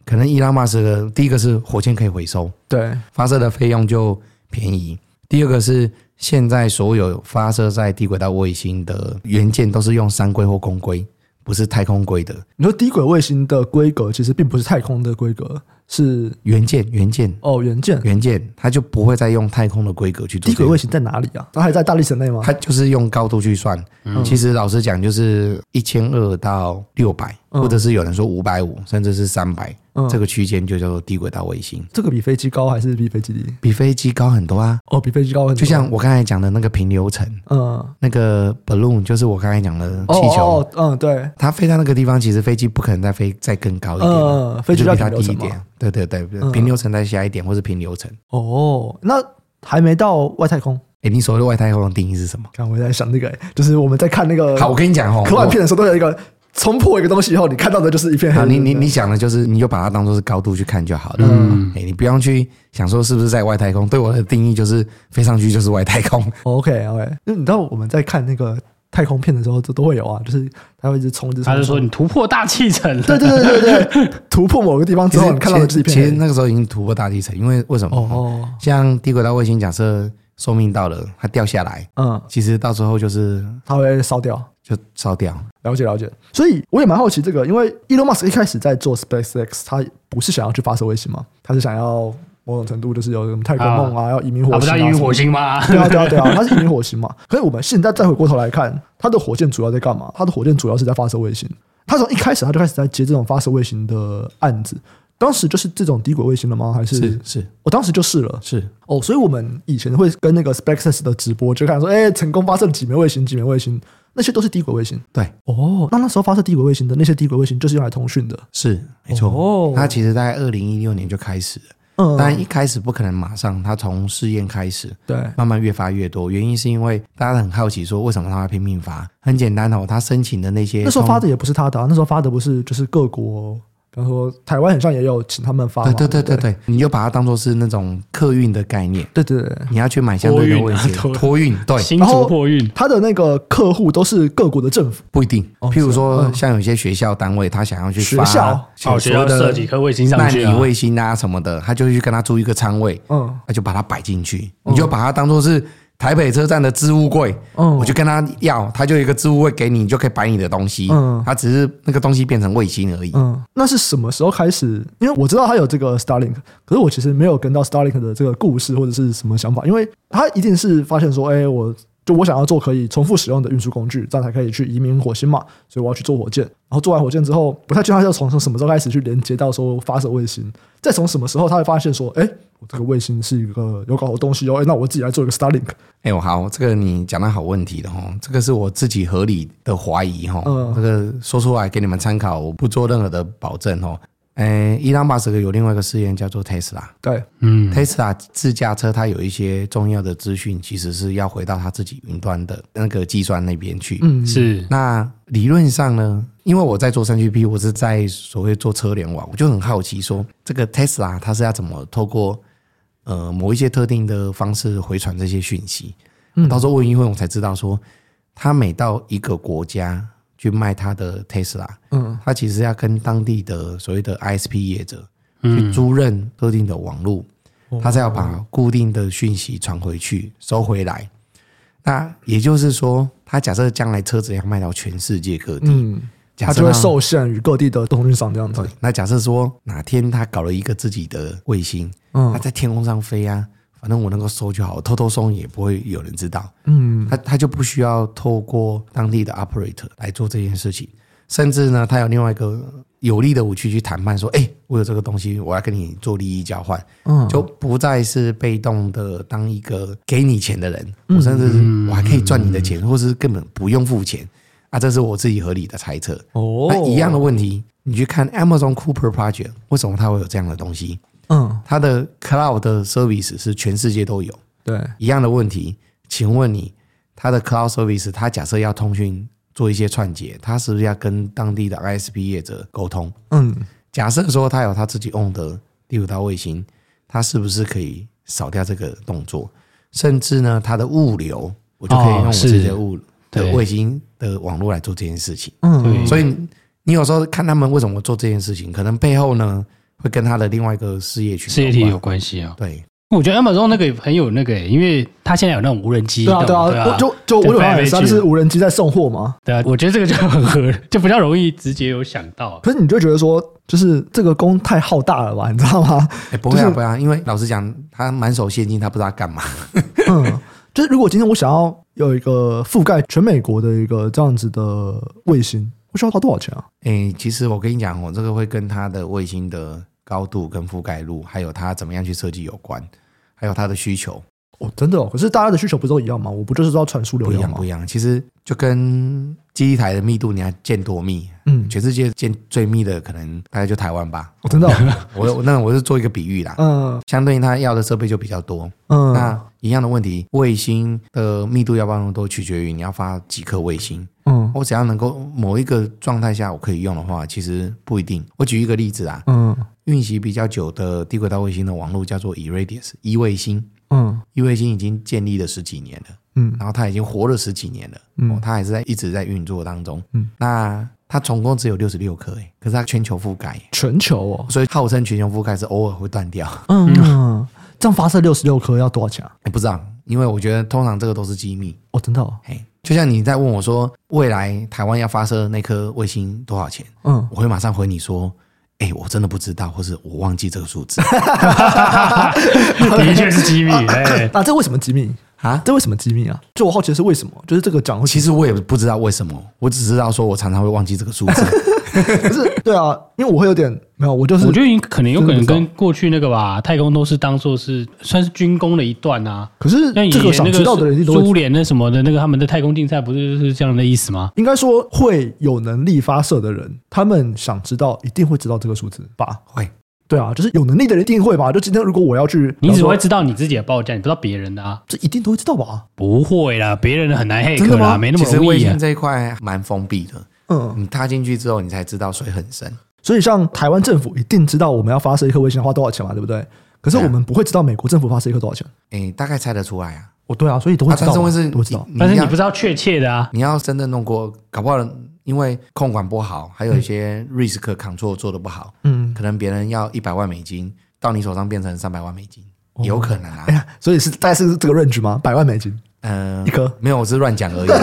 S3: 可能伊拉马斯的第一个是火箭可以回收，
S1: 对，
S3: 发射的费用就便宜。第二个是现在所有发射在低轨道卫星的元件都是用三规或公规，不是太空规格。
S1: 你说低轨卫星的规格其实并不是太空的规格。是
S3: 元件，元件
S1: 哦，元件，
S3: 元件，它就不会再用太空的规格去做。
S1: 低轨卫星在哪里啊？它还在大力神内吗？
S3: 它就是用高度去算。嗯、其实老实讲，就是一千二到六百，或者是有人说五百五，甚至是三百。嗯，这个区间就叫做低轨道卫星。
S1: 这个比飞机高还是比飞机低？
S3: 比飞机高很多啊！
S1: 哦，比飞机高很多。
S3: 就像我刚才讲的那个平流层，嗯，那个 balloon 就是我刚才讲的气球，
S1: 哦，嗯，对，
S3: 它飞到那个地方，其实飞机不可能再飞再更高一点，嗯，
S1: 飞机要比
S3: 它低一点。对对对，平流层再下一点，或是平流层。
S1: 哦，那还没到外太空？
S3: 哎，你所谓的外太空的定义是什么？
S1: 刚我在想那个，就是我们在看那个，
S3: 好，我跟你讲哦，
S1: 科幻片的时候都有一个。冲破一个东西以后，你看到的就是一片黑。
S3: 你你你想的就是，你就把它当做是高度去看就好了。嗯，哎，你不用去想说是不是在外太空。对我的定义就是飞上去就是外太空。
S1: OK OK，因为你知道我们在看那个太空片的时候，这都会有啊，就是它会一直冲，一直冲。
S2: 他就说你突破大气层。
S1: 对对对对对，突破某个地方之后，你看到的这一片。
S3: 其实那个时候已经突破大气层，因为为什么？哦，像低轨道卫星，假设寿命到了，它掉下来，嗯，其实到时候就是
S1: 它会烧掉。
S3: 就烧掉，
S1: 了解了解。所以我也蛮好奇这个，因为 Elon Musk 一开始在做 SpaceX，他不是想要去发射卫星吗？他是想要某种程度就是有什么太空梦啊，要移民火星啊？
S2: 移民火星吗？
S1: 对啊对啊对啊，他是移民火星嘛。可是我们现在再回过头来看，他的火箭主要在干嘛？他的火箭主要是在发射卫星。他从一开始他就开始在接这种发射卫星的案子。当时就是这种低轨卫星了吗？还是
S3: 是是？
S1: 我当时就是了。
S3: 是
S1: 哦，所以我们以前会跟那个 SpaceX 的直播就看说，哎，成功发射了几枚卫星，几枚卫星。那些都是低轨卫星，
S3: 对
S1: 哦。那那时候发射低轨卫星的那些低轨卫星，就是用来通讯的，
S3: 是没错。哦，它其实在二零一六年就开始了，嗯，但一开始不可能马上，它从试验开始，
S1: 对，
S3: 慢慢越发越多。原因是因为大家很好奇，说为什么他会拼命发？很简单哦，他申请的那些，
S1: 那时候发的也不是他的，那时候发的不是就是各国。比方说，台湾好像也有请他们发，
S3: 对对对对对，你就把它当做是那种客运的概念，
S1: 对对对，
S3: 你要去买相对的位置，托运，对，
S2: 新竹货运，
S1: 他的那个客户都是各国的政府，
S3: 不一定。譬如说，像有些学校单位，他想要去
S1: 学校，
S2: 哦，学校设几颗卫星上去，
S3: 纳米卫星啊什么的，他就去跟他租一个仓位，嗯，他就把它摆进去，你就把它当做是。台北车站的置物柜，嗯，我就跟他要，他就有一个置物柜给你，你就可以摆你的东西，嗯，他只是那个东西变成卫星而已，
S1: 嗯，那是什么时候开始？因为我知道他有这个 Starlink，可是我其实没有跟到 Starlink 的这个故事或者是什么想法，因为他一定是发现说，哎，我就我想要做可以重复使用的运输工具，这样才可以去移民火星嘛，所以我要去做火箭，然后做完火箭之后，不太确定他要从从什么时候开始去连接到说发射卫星，再从什么时候他会发现说，哎。我这个卫星是一个有搞的东西哦，那我自己来做一个 Starlink。
S3: 哎，我好，这个你讲的好问题的哦，这个是我自己合理的怀疑哈，嗯、这个说出来给你们参考，我不做任何的保证哦。哎，伊朗马斯克有另外一个试验叫做 Tesla，
S1: 对，
S3: 嗯，Tesla 自驾车它有一些重要的资讯，其实是要回到它自己云端的那个计算那边去，
S2: 嗯，是。
S3: 那理论上呢，因为我在做三 GP，我是在所谓做车联网，我就很好奇说，这个 Tesla 它是要怎么透过呃，某一些特定的方式回传这些讯息，嗯，到时候问一问，我才知道说，它每到一个国家去卖他的 Tesla，嗯，他其实要跟当地的所谓的 ISP 业者去租任特定的网络，他才要把固定的讯息传回去收回来。那也就是说，他假设将来车子要卖到全世界各地，嗯。
S1: 他就会受限于各地的通讯商这样子。
S3: 那假设说哪天他搞了一个自己的卫星，嗯，他在天空上飞啊，反正我能够收就好，偷偷收也不会有人知道。嗯，他他就不需要透过当地的 operator 来做这件事情，甚至呢，他有另外一个有利的武器去谈判，说，哎，我有这个东西，我要跟你做利益交换，嗯，就不再是被动的当一个给你钱的人，我甚至是我还可以赚你的钱，或是根本不用付钱。啊，这是我自己合理的猜测。哦，那一样的问题，你去看 Amazon Cooper Project，为什么它会有这样的东西？嗯，它的 Cloud Service 是全世界都有。
S1: 对，
S3: 一样的问题，请问你，它的 Cloud Service，它假设要通讯做一些串接，它是不是要跟当地的 ISP 业者沟通？
S1: 嗯，
S3: 假设说它有它自己用的第五道卫星，它是不是可以扫掉这个动作？甚至呢，它的物流，我就可以用我自己的物的卫星的网络来做这件事情。嗯，所以你有时候看他们为什么做这件事情，可能背后呢会跟他的另外一个事业群
S2: 事业体有关系啊。
S3: 对。
S2: 我觉得 Amazon 那个很有那个，因为他现在有那种无人机，
S1: 对啊对啊，就就我有他是无人机在送货嘛。
S2: 对啊，我觉得这个就很合，就比较容易直接有想到。
S1: 可是你就觉得说，就是这个工太浩大了吧？你知道吗？
S3: 哎，不会啊，不会啊，因为老实讲，他满手现金，他不知道干嘛。
S1: 嗯，就是如果今天我想要有一个覆盖全美国的一个这样子的卫星，我需要花多少钱啊？
S3: 哎，其实我跟你讲我，这个会跟他的卫星的高度跟覆盖度，还有它怎么样去设计有关。还有它的需求
S1: 哦，真的哦。可是大家的需求不都一样吗？我不就是要传输流量吗？
S3: 不一样，不一样。其实就跟基地台的密度，你要建多密？嗯，全世界建最密的可能大概就台湾吧。
S1: 哦，真的哦。
S3: 我那我是做一个比喻啦。嗯。相对应，它要的设备就比较多。嗯。那一样的问题，卫星的密度要不要那么多，取决于你要发几颗卫星。嗯。我只要能够某一个状态下我可以用的话，其实不一定。我举一个例子啊。嗯。运行比较久的低轨道卫星的网络叫做 eRadius 一卫星，嗯，一卫星已经建立了十几年了，嗯，然后它已经活了十几年了，嗯，它还是在一直在运作当中，嗯，那它总共只有六十六颗，可是它全球覆盖，
S1: 全球哦，
S3: 所以号称全球覆盖是偶尔会断掉，
S1: 嗯，这样发射六十六颗要多少钱啊？
S3: 不知道，因为我觉得通常这个都是机密。
S1: 哦，真的，
S3: 嘿，就像你在问我说未来台湾要发射那颗卫星多少钱，嗯，我会马上回你说。哎、欸，我真的不知道，或是我忘记这个数字，的
S2: 确是机密。哎、欸，
S1: 那这为什么机密啊？这为什么机密啊？就我好奇的是为什么？就是这个讲，
S3: 其实我也不知道为什么，我只知道说我常常会忘记这个数字。
S1: 不是，对啊，因为我会有点没有，我就是
S2: 我觉得你可能有可能跟过去那个吧，太空都是当做是算是军工的一段啊。
S1: 可是，那这个想知道的人，
S2: 苏联那什么的那个他们的太空竞赛不是是这样的意思吗？
S1: 应该说会有能力发射的人，他们想知道一定会知道这个数字吧？
S3: 会，
S1: 对啊，就是有能力的人一定会吧？就今天如果我要去，
S2: 你只会知道你自己的报价，你不知道别人的啊？
S1: 这一定都会知道吧？
S2: 不会啦，别人的很难黑客啦，没那么容易。
S3: 其实卫星这一块蛮封闭的。嗯，你踏进去之后，你才知道水很深。
S1: 所以，像台湾政府一定知道我们要发射一颗卫星要花多少钱嘛，对不对？可是我们不会知道美国政府发射一颗多少钱。
S3: 哎、欸，大概猜得出来啊。
S1: 哦，对啊，所以都会知道。
S3: 但是
S1: 都知道，
S2: 但是你不知道确切的啊。
S3: 你要真的弄过，搞不好因为控管不好，还有一些 risk control 做的不好，嗯，可能别人要一百万美金到你手上变成三百万美金，哦、有可能啊。哎呀，
S1: 所以是大概是这个 range 吗？百万美金？
S3: 嗯，
S1: 一颗
S3: 没有，我是乱讲而已。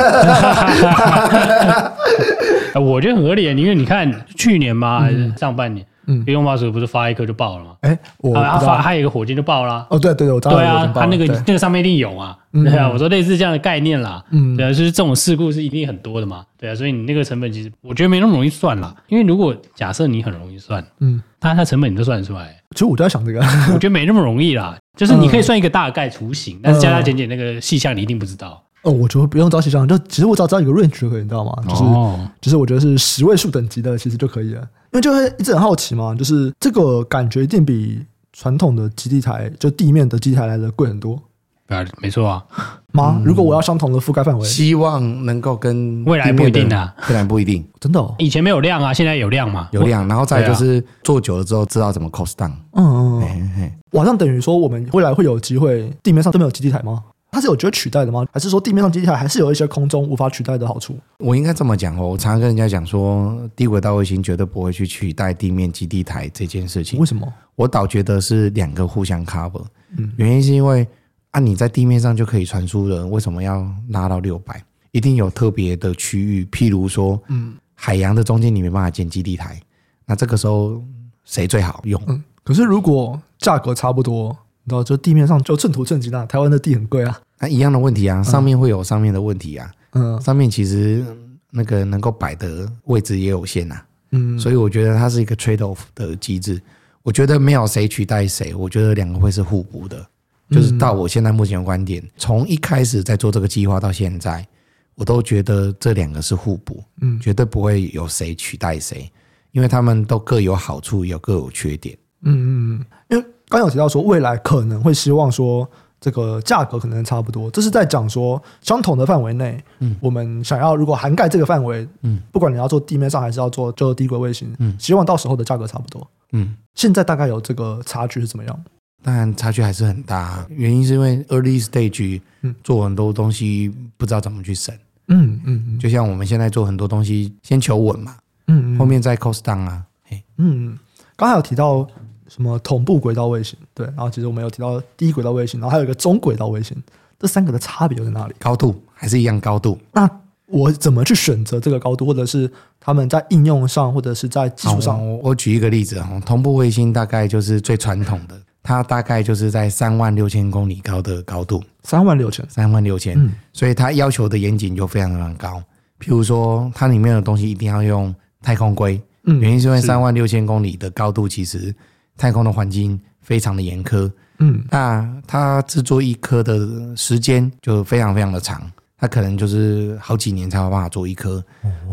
S2: 我觉得很合理，因为你看去年嘛，还是上半年，嗯，伊隆马斯克不是发一颗就爆了吗？哎，我他发还有一个火箭就爆了。
S1: 哦，对对对，我知道。
S2: 对啊，他那个那个上面一定有啊。对啊，我说类似这样的概念啦。嗯，对啊，就是这种事故是一定很多的嘛。对啊，所以你那个成本其实我觉得没那么容易算啦。因为如果假设你很容易算，嗯，它它成本你都算得出来。
S1: 其实我就在想这个，
S2: 我觉得没那么容易啦。就是你可以算一个大概雏形，但是加加减减那个细项你一定不知道。
S1: 哦，我觉得不用找细项，就其实我只要知道一个 range 就可以，你知道吗？就是、哦、就是我觉得是十位数等级的，其实就可以了。因为就会一直很好奇嘛，就是这个感觉一定比传统的基地台就地面的基地台来的贵很多。
S2: 啊，没错啊。
S1: 妈，如果我要相同的覆盖范围，
S3: 希望能够跟
S2: 未来不一定啊，
S3: 未来不一定，
S1: 真的、哦。
S2: 以前没有量啊，现在有量嘛，
S3: 有量，然后再就是做久了之后知道怎么 cost down。嗯嗯
S1: 嗯。晚上等于说我们未来会有机会地面上都没有基地台吗？它是有觉得取代的吗？还是说地面上基地台还是有一些空中无法取代的好处？
S3: 我应该这么讲哦，我常常跟人家讲说，低轨道卫星绝对不会去取代地面基地台这件事情。
S1: 为什么？
S3: 我倒觉得是两个互相 cover。嗯，原因是因为。啊，你在地面上就可以传输了，为什么要拉到六百？一定有特别的区域，譬如说，嗯，海洋的中间你没办法建基地台，那这个时候谁最好用？嗯，
S1: 可是如果价格差不多，你知道，就地面上就寸土寸金啊，台湾的地很贵啊，
S3: 那一样的问题啊，上面会有上面的问题啊，嗯，上面其实那个能够摆的位置也有限呐，嗯，所以我觉得它是一个 trade off 的机制，我觉得没有谁取代谁，我觉得两个会是互补的。就是到我现在目前的观点，从一开始在做这个计划到现在，我都觉得这两个是互补，嗯，绝对不会有谁取代谁，因为他们都各有好处，有各有缺点，
S1: 嗯嗯，因为刚有提到说未来可能会希望说这个价格可能差不多。这是在讲说相同的范围内，嗯，我们想要如果涵盖这个范围，嗯，不管你要做地面上还是要做就低轨卫星，嗯，希望到时候的价格差不多，嗯，现在大概有这个差距是怎么样？
S3: 当然差距还是很大，原因是因为 early stage，嗯，做很多东西不知道怎么去省，嗯嗯，就像我们现在做很多东西先求稳嘛，嗯，后面再 cost down 啊，嘿，
S1: 嗯，刚才有提到。什么同步轨道卫星？对，然后其实我们有提到低轨道卫星，然后还有一个中轨道卫星，这三个的差别又在哪里？
S3: 高度还是一样高度？
S1: 那我怎么去选择这个高度，或者是他们在应用上，或者是在技术上？
S3: 我举一个例子啊，同步卫星大概就是最传统的，它大概就是在三万六千公里高的高度，
S1: 三万六千，
S3: 三万六千，嗯，所以它要求的严谨就非常非常高。譬如说，它里面的东西一定要用太空硅，嗯，原因是因为三万六千公里的高度其实。太空的环境非常的严苛，嗯，那它制作一颗的时间就非常非常的长，它可能就是好几年才有办法做一颗。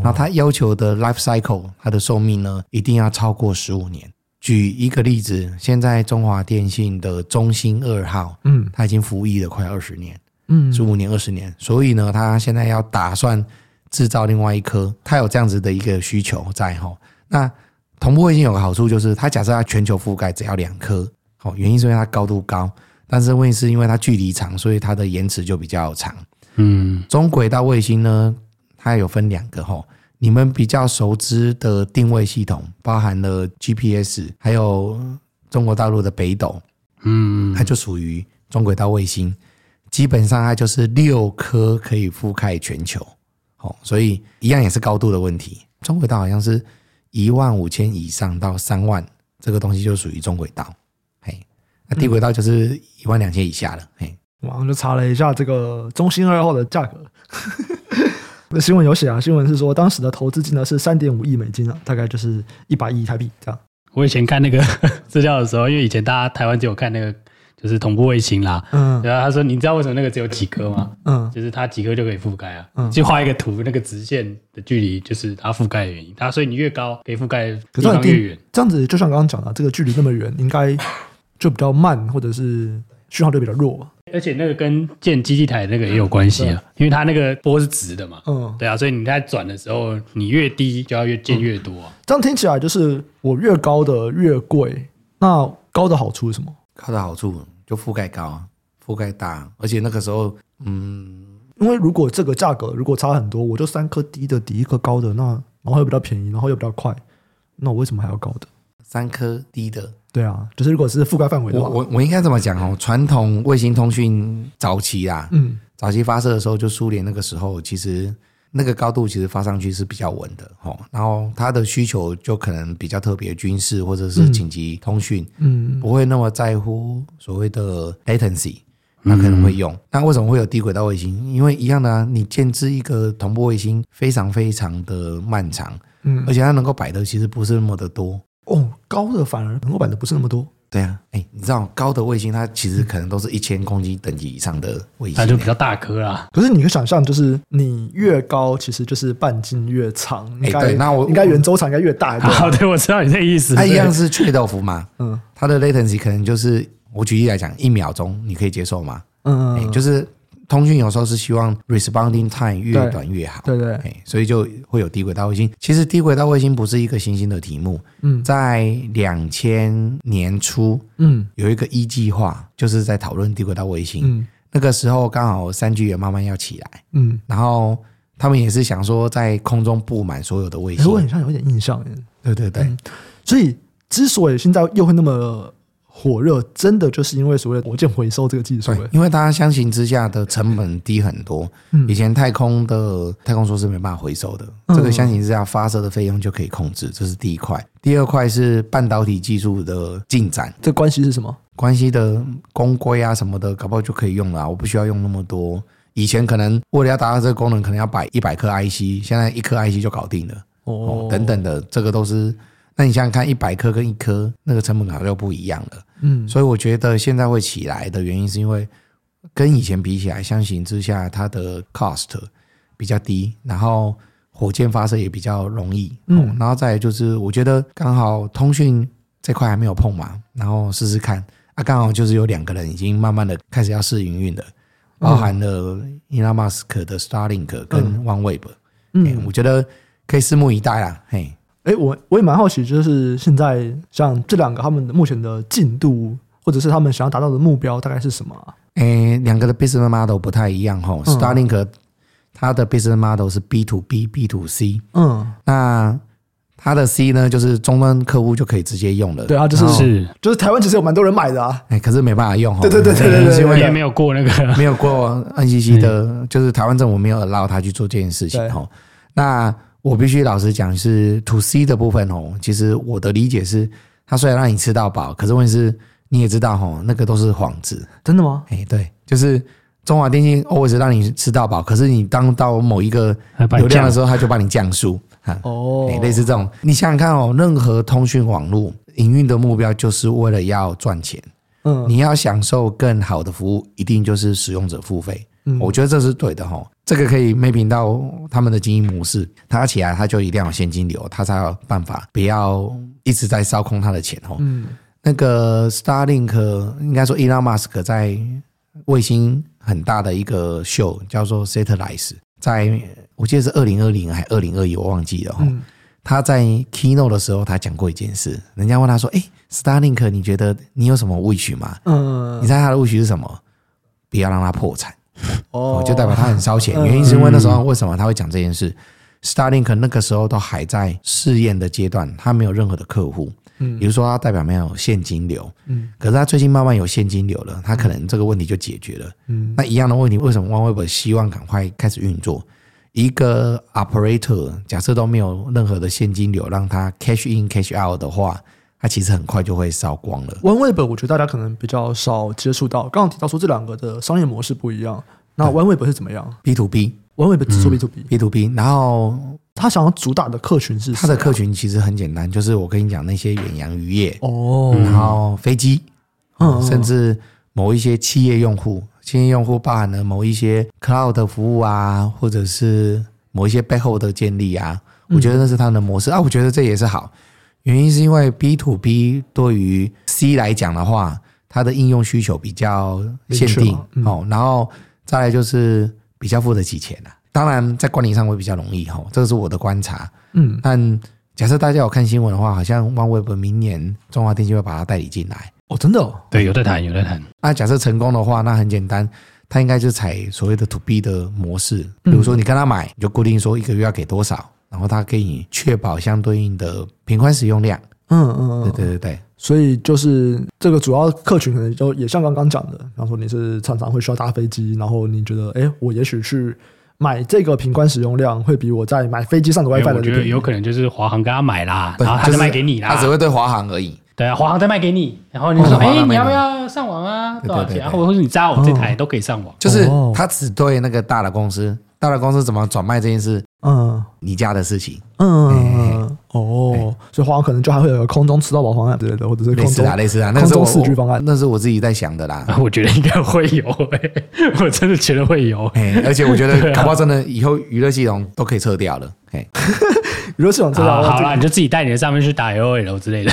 S3: 那它要求的 life cycle，它的寿命呢，一定要超过十五年。举一个例子，现在中华电信的中兴二号，嗯，它已经服役了快二十年，嗯，十五年、二十年，所以呢，它现在要打算制造另外一颗，它有这样子的一个需求在哈，那。同步卫星有个好处就是，它假设它全球覆盖只要两颗，哦，原因是因为它高度高，但是问题是因为它距离长，所以它的延迟就比较长。嗯，中轨道卫星呢，它有分两个哈，你们比较熟知的定位系统，包含了 GPS，还有中国大陆的北斗，嗯，它就属于中轨道卫星，基本上它就是六颗可以覆盖全球，哦，所以一样也是高度的问题。中轨道好像是。一万五千以上到三万，这个东西就属于中轨道，嘿，那低轨道就是一万两千以下了，嘿。
S1: 网上就查了一下这个中兴二号的价格，那新闻有写啊，新闻是说当时的投资金额是三点五亿美金啊，大概就是一百亿台币这样。
S2: 我以前看那个 资料的时候，因为以前大家台湾只有看那个。就是同步卫星啦，嗯，然后他说，你知道为什么那个只有几颗吗？嗯，就是它几颗就可以覆盖啊，嗯，就画一个图，那个直线的距离就是它覆盖的原因，它所以你越高可以覆盖地方越远，
S1: 这样子就像刚刚讲的，这个距离那么远，应该就比较慢，或者是讯号就比较弱，
S2: 而且那个跟建基地台那个也有关系啊，嗯，因为它那个波是直的嘛，嗯，对啊，所以你在转的时候，你越低就要越建越多，啊，
S1: 这样听起来就是我越高的越贵，那高的好处是什么？
S3: 高的好处就覆盖高，覆盖大，而且那个时候，嗯，
S1: 因为如果这个价格如果差很多，我就三颗低的抵一颗高的，那然后又比较便宜，然后又比较快，那我为什么还要高的？
S3: 三颗低的，
S1: 对啊，就是如果是覆盖范围的话，
S3: 我我我应该这么讲哦，传统卫星通讯早期啊，嗯，早期发射的时候，就苏联那个时候其实。那个高度其实发上去是比较稳的，然后它的需求就可能比较特别，军事或者是紧急通讯，嗯，不会那么在乎所谓的 latency，那可能会用。那为什么会有低轨道卫星？因为一样的啊，你建置一个同步卫星非常非常的漫长，嗯，而且它能够摆的其实不是那么的多，
S1: 哦，高的反而能够摆的不是那么多。
S3: 对啊，哎，你知道高的卫星，它其实可能都是一千公斤等级以上的卫星，
S2: 那就比较大颗啦。
S1: 可是你可以想象，就是你越高，其实就是半径越长。
S3: 哎，对，那我
S1: 应该圆周长应该越大一点。
S2: 好，对，我知道你这意思。
S3: 它一样是 trade off 嘛，嗯，它的 latency 可能就是我举例来讲，一秒钟你可以接受吗？嗯，就是。通讯有时候是希望 responding time 越短越好，
S1: 对对，对，
S3: 所以就会有低轨道卫星。其实低轨道卫星不是一个新兴的题目，嗯，在两千年初，嗯，有一个一计划，就是在讨论低轨道卫星。嗯，那个时候刚好三 G 也慢慢要起来，嗯，然后他们也是想说在空中布满所有的卫星。
S1: 我好像有点印象，
S3: 对对对，
S1: 嗯，所以之所以现在又会那么。火热真的就是因为所谓的火箭回收这个技术，
S3: 因为大家相形之下的成本低很多。以前太空的太空梭是没办法回收的，这个相形之下发射的费用就可以控制，这是第一块。第二块是半导体技术的进展，
S1: 这关系是什么？
S3: 关系的公规啊什么的，搞不好就可以用了。我不需要用那么多，以前可能为了要达到这个功能，可能要摆一百颗 IC，现在一颗 IC 就搞定了。哦，等等的，这个都是。那你想想看，一百颗跟一颗那个成本可能就不一样了。嗯，所以我觉得现在会起来的原因，是因为跟以前比起来，相形之下，它的 cost 比较低，然后火箭发射也比较容易。嗯，然后再来就是，我觉得刚好通讯这块还没有碰嘛，然后试试看啊，刚好就是有两个人已经慢慢的开始要试营运了，包含了 Elon Musk 的 Starlink 跟 OneWeb，嗯，嗯，我觉得可以拭目以待啦。嘿，
S1: 哎，我我也蛮好奇，就是现在像这两个他们目前的进度，或者是他们想要达到的目标大概是什么？
S3: 哎，两个的 business model 不太一样哈。Starlink 它的 business model 是 B to B、B to C，嗯，那。它的 C 呢，就是终端客户就可以直接用了。
S1: 对啊，就是是，就是台湾其实有蛮多人买的啊。
S3: 哎，可是没办法用。
S1: 对对对对对，
S2: 因为没有过那个，
S3: 没有过 NCC 的，就是台湾政府没有 allow 他去做这件事情哈。那我必须老实讲，是 To C 的部分哦。其实我的理解是，它虽然让你吃到饱，可是问题是你也知道哦，那个都是幌子。
S1: 真的吗？
S3: 哎，对，就是中华电信 always 让你吃到饱，可是你当到某一个流量的时候，它就帮你降速。哦，类似这种，你想想看哦，任何通讯网络营运的目标就是为了要赚钱。嗯，你要享受更好的服务，一定就是使用者付费。嗯，我觉得这是对的哈。这个可以 mapping 到他们的经营模式，他起来他就一定要有现金流，他才有办法不要一直在烧空他的钱哦。嗯，那个 Starlink 应该说 Elon Musk 在卫星很大的一个秀叫做 Satellites，在。我记得是二零二零还二零二一，我忘记了。嗯，他在 keynote 的时候，他讲过一件事。人家问他说：“哎，Starlink，你觉得你有什么 wish 吗？”嗯，你猜他的 wish 是什么？不要让他破产。哦，就代表他很烧钱。原因是因为那时候为什么他会讲这件事？Starlink 那个时候都还在试验的阶段，他没有任何的客户。嗯，比如说他代表没有现金流。嗯，可是他最近慢慢有现金流了，他可能这个问题就解决了。嗯，那一样的问题，为什么 OneWeb 希望赶快开始运作？一个 operator 假设都没有任何的现金流，让他 cash in cash out 的话，它其实很快就会烧光了。
S1: OneWeb 我觉得大家可能比较少接触到。刚刚提到说这两个的商业模式不一样，那 OneWeb 是怎么样
S3: ？B to B，OneWeb
S1: 只做 B to B，B
S3: to B。然后
S1: 他想要主打的客群是
S3: 他的客群其实很简单，就是我跟你讲那些远洋渔业哦，然后飞机，嗯，甚至某一些企业用户。企业用户包含了某一些 cloud 服务啊，或者是某一些背后的建立啊，我觉得那是他们的模式啊。我觉得这也是好，原因是因为 B to B 对于 C 来讲的话，它的应用需求比较限定哦，然后再来就是比较付得起钱啊。当然在管理上会比较容易哈，这个是我的观察。嗯，但假设大家有看新闻的话，好像 OneWeb 明年中华电信会把它代理进来。
S1: 哦，真的哦，
S2: 对，有在谈，有在谈。
S3: 那假设成功的话，那很简单，他应该就采所谓的 to B 的模式，比如说你跟他买，你就固定说一个月要给多少，然后他给你确保相对应的频宽使用量。嗯嗯嗯，对对对对。
S1: 所以就是这个主要客群可能就也像刚刚讲的，比方说你是常常会需要搭飞机，然后你觉得，哎，我也许去买这个频宽使用量会比我在买飞机上的 WiFi 的，我
S2: 觉得有可能就是华航跟他买啦，然后他就卖给你啦，
S3: 他只会对华航而已。
S2: 对啊，华航再卖给你，然后你说，哎，你要不要上网啊？多少钱？然后或者是你扎我这台都可以上网。
S3: 就是他只对那个大的公司，大的公司怎么转卖这件事，嗯，你家的事情，嗯，哦，
S1: 所以华航可能就还会有个空中吃到饱方案之类的，或者是
S3: 类似啊，类似啊，那是我四 G 方案，那是我自己在想的啦。
S2: 我觉得应该会有，我真的觉得会有，
S3: 而且我觉得 搞不好真的以后娱乐系统都可以撤掉了。
S1: 如果是想知道，
S2: 好了，你就自己带你的上面去打 LOL 之类的，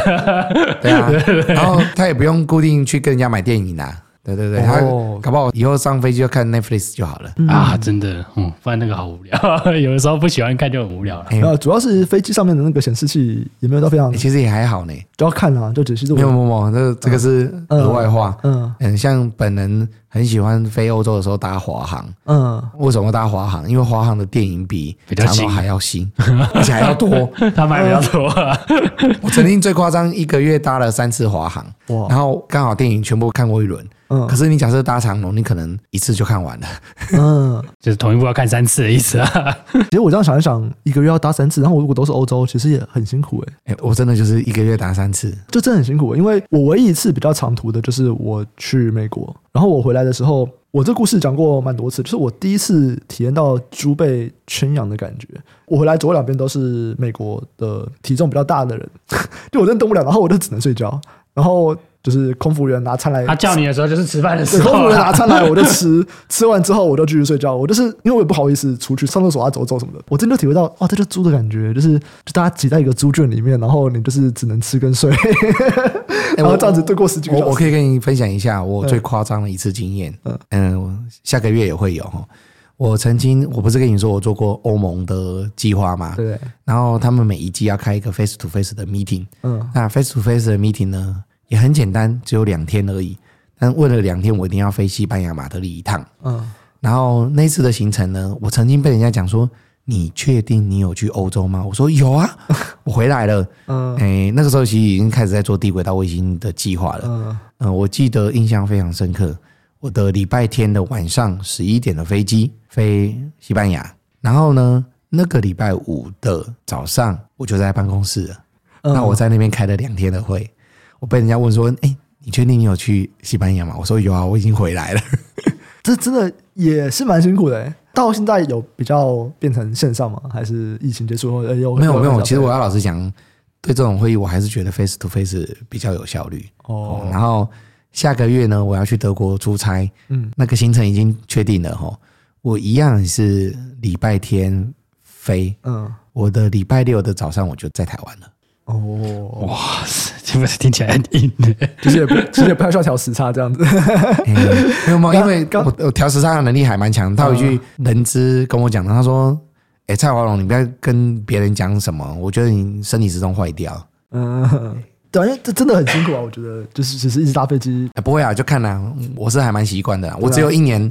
S3: 对啊，然后他也不用固定去跟人家买电影啊。对对对，他搞不好以后上飞机就看 Netflix 就好了。
S2: 啊！真的，嗯，不然那个好无聊，有的时候不喜欢看就很无聊了。
S1: 呃，主要是飞机上面的那个显示器也没有到非常，
S3: 其实也还好呢，
S1: 主要看啊，就只是
S3: 没有没有没有，这这个是额外话，嗯。嗯，像本人很喜欢飞欧洲的时候搭华航，嗯，为什么搭华航？因为华航的电影比长荣还要新，而且还要多，
S2: 他买比较多。
S3: 我曾经最夸张一个月搭了三次华航，哇，然后刚好电影全部看过一轮。嗯，可是你假设搭长龙，你可能一次就看完了。
S2: 嗯，就是同一部要看三次的意思啊。
S1: 其实我这样想一想，一个月要搭三次，然后我如果都是欧洲，其实也很辛苦哎。
S3: 哎，我真的就是一个月搭三次，
S1: 就真的很辛苦。因为我唯一一次比较长途的就是我去美国，然后我回来的时候，我这故事讲过蛮多次，就是我第一次体验到猪被圈养的感觉。我回来左右两边都是美国的体重比较大的人，就我真的动不了，然后我就只能睡觉。然后就是空服员拿餐来，
S2: 他叫你的时候就是吃饭的时候，
S1: 空服员拿餐来我就吃，吃完之后我就继续睡觉。我就是因为我也不好意思出去上厕所啊走走什么的，我真的体会到哇，这就猪的感觉，就是就大家挤在一个猪圈里面，然后你就是只能吃跟睡，然后这样子度过十几个小时。
S3: 我我可以跟你分享一下我最夸张的一次经验，嗯嗯，下个月也会有哈。我曾经，我不是跟你说我做过欧盟的计划吗？
S1: 对。
S3: 然后他们每一季要开一个 face to face 的 meeting，
S1: 嗯，
S3: 那 face to face 的 meeting 呢也很简单，只有两天而已。但为了两天，我一定要飞西班牙马德里一趟，
S1: 嗯。
S3: 然后那次的行程呢，我曾经被人家讲说：“你确定你有去欧洲吗？”我说：“有啊，我回来了。”嗯，哎，那个时候其实已经开始在做低轨道卫星的计划了。嗯，嗯，我记得印象非常深刻。我的礼拜天的晚上十一点的飞机飞西班牙，然后呢，那个礼拜五的早上我就在办公室了。那我在那边开了两天的会，我被人家问说：“哎，你确定你有去西班牙吗？”我说：“有啊，我已经回来了。”
S1: 这真的也是蛮辛苦的。到现在有比较变成线上吗？还是疫情结束后有？
S3: 没有没有。其实我要老实讲，对这种会议我还是觉得 face to face 比较有效率。哦，然后。下个月呢，我要去德国出差，嗯，那个行程已经确定了哈。我一样是礼拜天飞，嗯，我的礼拜六的早上我就在台湾了。
S1: 哦，
S2: 哇塞，这不是听起来很硬的，
S1: 其实也不，其实也不太需要调时差这样子。
S3: 嗯、没有吗？因为我我调时差的能力还蛮强。他有一句人资跟我讲的，他说：“哎，蔡华龙，你不要跟别人讲什么，我觉得你身体时钟坏掉。”
S1: 嗯。对，因为这真的很辛苦啊！我觉得就是只是一直搭飞机，
S3: 哎，不会啊，就看啦。我是还蛮习惯的。我只有一年，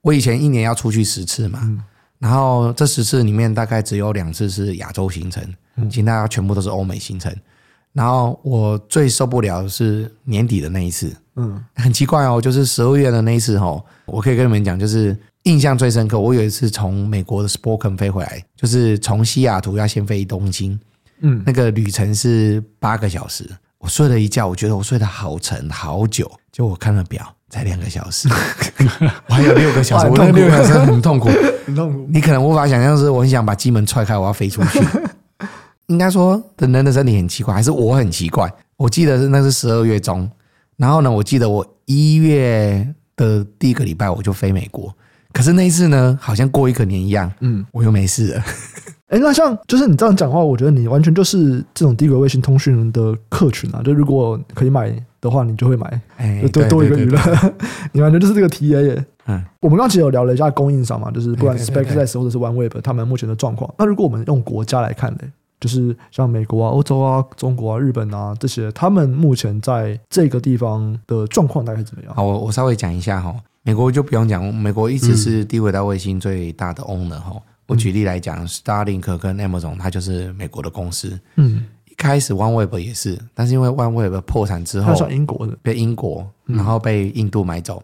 S3: 我以前一年要出去十次嘛，然后这十次里面大概只有两次是亚洲行程，其他全部都是欧美行程。然后我最受不了的是年底的那一次，嗯，很奇怪哦，就是十二月的那一次哦，我可以跟你们讲，就是印象最深刻。我有一次从美国的 Spokane 飞回来，就是从西雅图要先飞东京。嗯，那个旅程是八个小时，我睡了一觉，我觉得我睡得好沉好久，就我看了表，才两个小时，我还有六个小时，我那六个小时很痛苦，
S1: 很痛苦。
S3: 你可能无法想象，是我很想把机门踹开，我要飞出去。应该说，人的身体很奇怪，还是我很奇怪？我记得是那是十二月中，然后呢，我记得我一月的第一个礼拜我就飞美国，可是那一次呢，好像过一个年一样，嗯，我又没事了。
S1: 哎，那像就是你这样讲话，我觉得你完全就是这种低轨卫星通讯的客群啊。就如果可以买的话，你就会买，就多多一个娱乐。你完全就是这个 TA 耶。嗯，我们刚刚其实有聊了一下供应商嘛，就是不管是 SpaceX 或者是 OneWeb，他们目前的状况。那如果我们用国家来看呢，就是像美国啊、欧洲啊、中国啊、日本啊这些，他们目前在这个地方的状况大概怎么样？
S3: 好，我我稍微讲一下哈。美国就不用讲，美国一直是低轨道卫星最大的 owner 哈。我举例来讲，Starlink 跟 Amazon，它就是美国的公司。嗯，一开始 OneWeb 也是，但是因为 OneWeb 破产之后，
S1: 它算英国的，
S3: 被英国，然后被印度买走，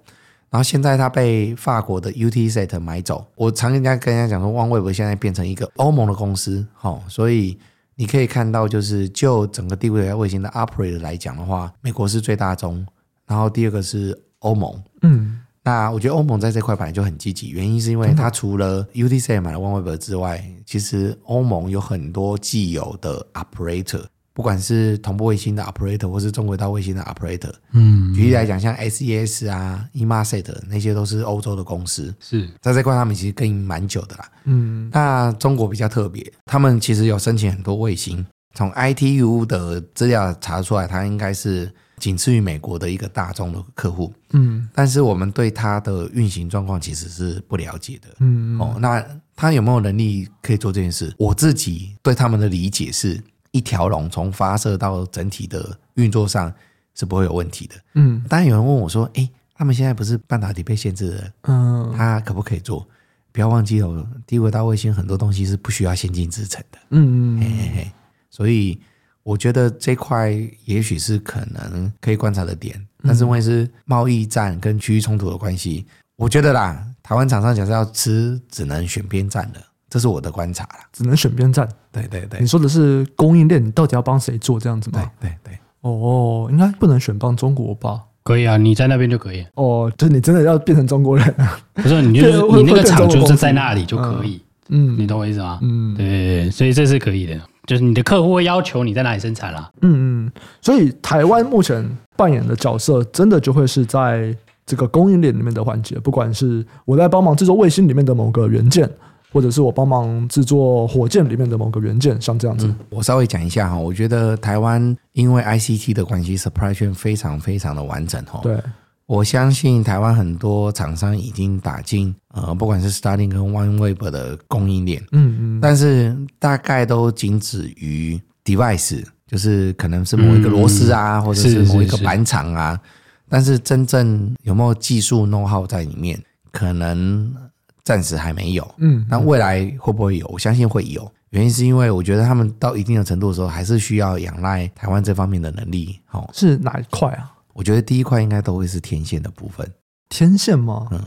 S3: 然后现在它被法国的 Eutelsat 买走。我常跟人家跟人家讲说，OneWeb 现在变成一个欧盟的公司，哦，所以你可以看到，就是就整个低轨道卫星的 operator 来讲的话，美国是最大宗，然后第二个是欧盟。嗯。那我觉得欧盟在这块本来就很积极，原因是因为它除了 Eutelsat 买了 OneWeb 之外，其实欧盟有很多既有的 operator，不管是同步卫星的 operator 或是中轨道卫星的 operator。嗯，举例来讲，像 SES 啊、Inmarsat 那些都是欧洲的公司。是在这块他们其实耕耘蛮久的啦。嗯，那中国比较特别，他们其实有申请很多卫星，从 ITU 的资料查出来，它应该是。仅次于美国的一个大众的客户，嗯，但是我们对它的运行状况其实是不了解的，嗯哦，那他有没有能力可以做这件事？我自己对他们的理解是一条龙从发射到整体的运作上是不会有问题的，嗯。当然有人问我说：“诶，他们现在不是半导体被限制了，嗯，他可不可以做？不要忘记哦，低轨道卫星很多东西是不需要先进制程的，嗯嗯，嘿嘿嘿，所以。”我觉得这块也许是可能可以观察的点，但是因为是贸易战跟区域冲突的关系，我觉得啦，台湾厂商假设要吃，只能选边站的，这是我的观察啦，
S1: 只能选边站。
S3: 对对对，
S1: 你说的是供应链，你到底要帮谁做这样子吗？
S3: 对对对。
S1: 哦，应该不能选帮中国吧？
S2: 可以啊，你在那边就可以。
S1: 哦，就是你真的要变成中国人啊？
S2: 不是，你就 是你那个厂就是在那里就可以。嗯，你懂我意思吗？嗯，对对对，所以这是可以的。就是你的客户会要求你在哪里生产啦，嗯嗯
S1: 嗯，所以台湾目前扮演的角色，真的就会是在这个供应链里面的环节，不管是我在帮忙制作卫星里面的某个元件，或者是我帮忙制作火箭里面的某个元件，像这样子。
S3: 嗯、我稍微讲一下哈，我觉得台湾因为 ICT 的关系，supply chain 非常非常的完整哈。
S1: 对，
S3: 我相信台湾很多厂商已经打进呃，不管是 Starlink 跟 OneWeb 的供应链，嗯嗯，但是大概都仅止于 device，就是可能是某一个螺丝啊，嗯、或者是某一个板厂啊。但是真正有没有技术 know how 在里面，可能暂时还没有。嗯，那未来会不会有？我相信会有。原因是因为我觉得他们到一定的程度的时候，还是需要仰赖台湾这方面的能力。哦，
S1: 是哪一块啊？
S3: 我觉得第一块应该都会是天线的部分。
S1: 天线吗？
S3: 嗯，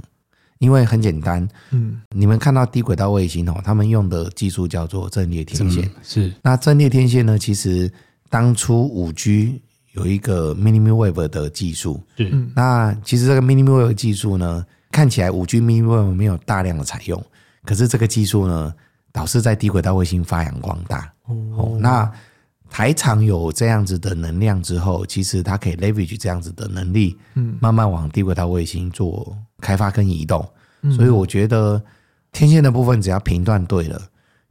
S3: 因为很简单。嗯，你们看到低轨道卫星哦，他们用的技术叫做阵列天线。
S2: 是。
S3: 那阵列天线呢？其实当初五 G。有一个 millimeter wave 的技术，嗯，那其实这个 millimeter wave 技术呢，看起来五 G millimeter wave 没有大量的采用，可是这个技术呢，导致在低轨道卫星发扬光大。哦，那台厂有这样子的能量之后，其实它可以 leverage 这样子的能力，嗯，慢慢往低轨道卫星做开发跟移动。所以我觉得天线的部分只要频段对了，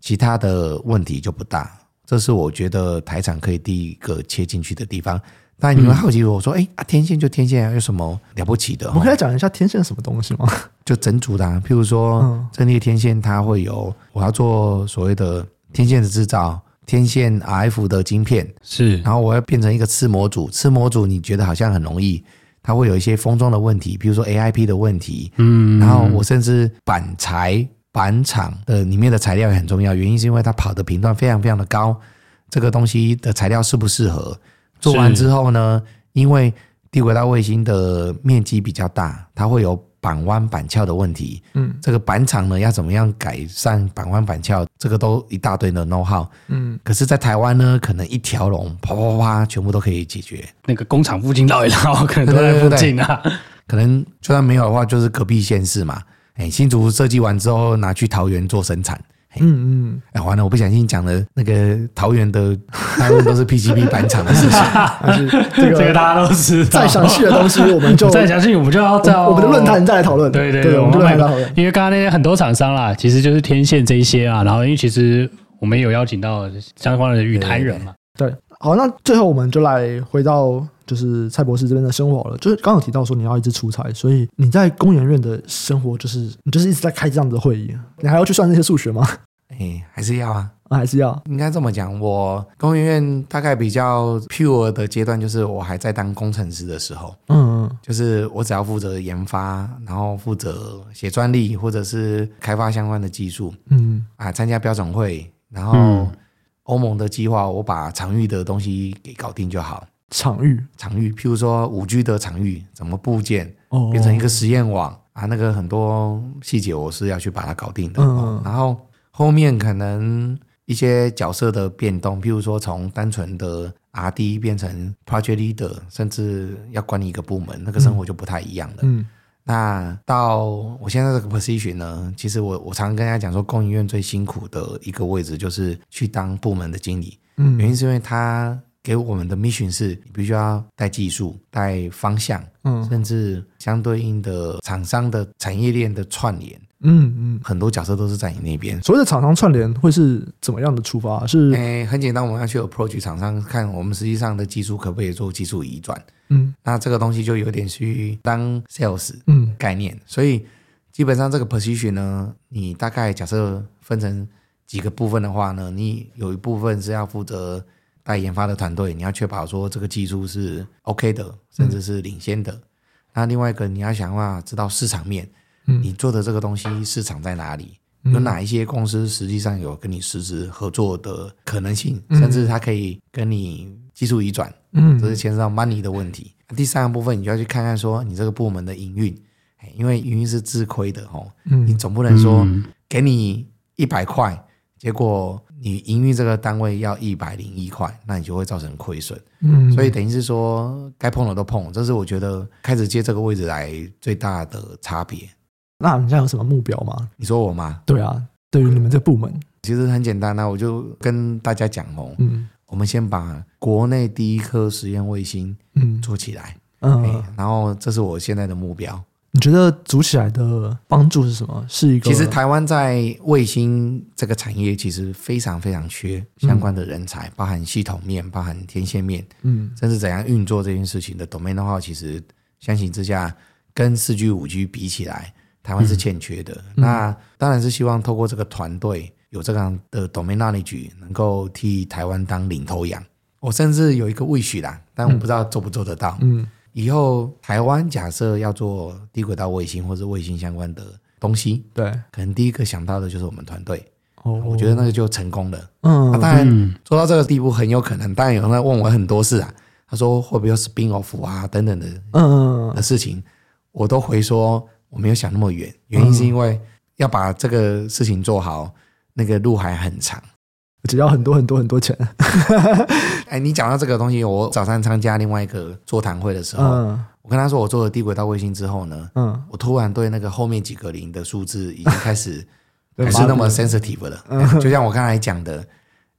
S3: 其他的问题就不大。这是我觉得台厂可以第一个切进去的地方。但你们好奇我说，哎、嗯、啊，天线就天线，有什么了不起的？
S1: 我们可以讲一下天线什么东西吗？
S3: 就整组的、啊，譬如说，阵列天线它会有，我要做所谓的天线的制造，天线 RF 的晶片。
S2: 是，
S3: 然后我要变成一个次模组，次模组你觉得好像很容易，它会有一些封装的问题，比如说 AIP 的问题，嗯，然后我甚至板材。板厂的里面的材料也很重要，原因是因为它跑的频段非常非常的高，这个东西的材料适不适合？做完之后呢，因为低轨道卫星的面积比较大，它会有板弯板翘的问题。嗯，这个板厂呢要怎么样改善板弯板翘？这个都一大堆的 know how。嗯，可是，在台湾呢，可能一条龙啪啪啪全部都可以解决。
S2: 那个工厂附近绕一绕，可能都在附近啊。
S3: 可能就算没有的话，就是隔壁县市嘛。哎，新竹设计完之后拿去桃园做生产。嗯嗯，哎，完了，我不小心讲了那个桃园的大部分都是 PCB 板厂的事情。
S1: 这个
S2: 这个大家都知道。
S1: 再详细的东西，我们就
S2: 再详细，我们就要在
S1: 我们的论坛再来讨论。
S2: 对对对，我们论坛讨论。因为刚刚那些很多厂商啦，其实就是天线这一些啊，然后因为其实我们有邀请到相关的与谈人嘛。
S1: 对，好，那最后我们就来回到。就是蔡博士这边的生活了，就是刚刚有提到说你要一直出差，所以你在工研院的生活就是你就是一直在开这样子的会议，你还要去算那些数学吗？
S3: 哎，还是要啊，
S1: 啊还是要。
S3: 应该这么讲，我工研院大概比较 pure 的阶段，就是我还在当工程师的时候，嗯嗯，就是我只要负责研发，然后负责写专利或者是开发相关的技术，嗯。啊，参加标准会，然后欧盟的计划，我把场域的东西给搞定就好。
S1: 场域，
S3: 场域，譬如说五 G 的场域怎么部件，哦，变成一个实验网啊，那个很多细节我是要去把它搞定的。嗯，然后后面可能一些角色的变动，譬如说从单纯的 RD 变成 Project Leader，甚至要管理一个部门，那个生活就不太一样了。嗯，那到我现在这个 position 呢，其实我我常常跟大家讲说，供应院最辛苦的一个位置就是去当部门的经理。嗯，原因是因为他。给我们的 mission 是，你必须要带技术、带方向，嗯，甚至相对应的厂商的产业链的串联，嗯嗯，很多假设都是在你那边。
S1: 所谓的厂商串联会是怎么样的出发？是，
S3: 哎，很简单，我们要去 approach 厂商，看我们实际上的技术可不可以做技术移转，嗯，那这个东西就有点去当 sales，嗯，概念。所以基本上这个 position 呢，你大概假设分成几个部分的话呢，你有一部分是要负责。带研发的团队，你要确保说这个技术是 OK 的，甚至是领先的。嗯、那另外一个，你要想办法知道市场面，嗯，你做的这个东西市场在哪里？嗯、有哪一些公司实际上有跟你实质合作的可能性，嗯、甚至它可以跟你技术移转，嗯，这是牵涉到 money 的问题。第三个部分，你就要去看看说你这个部门的营运，因为营运是自亏的哦，嗯，你总不能说给你一百块，结果。你营运这个单位要一百零一块，那你就会造成亏损。嗯，所以等于是说，该碰的都碰，这是我觉得开始接这个位置来最大的差别。
S1: 那你现在有什么目标吗？
S3: 你说我吗？
S1: 对啊，对于你们这部门，
S3: 其实很简单啊，我就跟大家讲哦，嗯，我们先把国内第一颗实验卫星嗯做起来，
S1: 嗯，嗯，
S3: 然后这是我现在的目标。
S1: 你觉得组起来的帮助是什么？是一个
S3: 其实台湾在卫星这个产业其实非常非常缺相关的人才，嗯、包含系统面、包含天线面，嗯，甚至怎样运作这件事情的 domain know-how，其实相形之下跟四 G、五 G 比起来，台湾是欠缺的。嗯、那当然是希望透过这个团队有这样的 domain knowledge，能够替台湾当领头羊。我甚至有一个 wish 啦，但我不知道做不做得到。嗯。嗯以后台湾假设要做低轨道卫星或者卫星相关的东西，
S1: 对，
S3: 可能第一个想到的就是我们团队。哦，我觉得那个就成功了。嗯，当然做到这个地步很有可能。当然有人在问我很多事啊，他说会不会有 spin off 啊等等的，嗯的事情，我都回说我没有想那么远。原因是因为要把这个事情做好，那个路还很长。
S1: 只要很多很多很多钱。
S3: 哎，你讲到这个东西，我早上参加另外一个座谈会的时候，嗯、我跟他说我做了低轨道卫星之后呢，嗯，我突然对那个后面几个零的数字已经开始 不是那么 sensitive 了。嗯、就像我刚才讲的，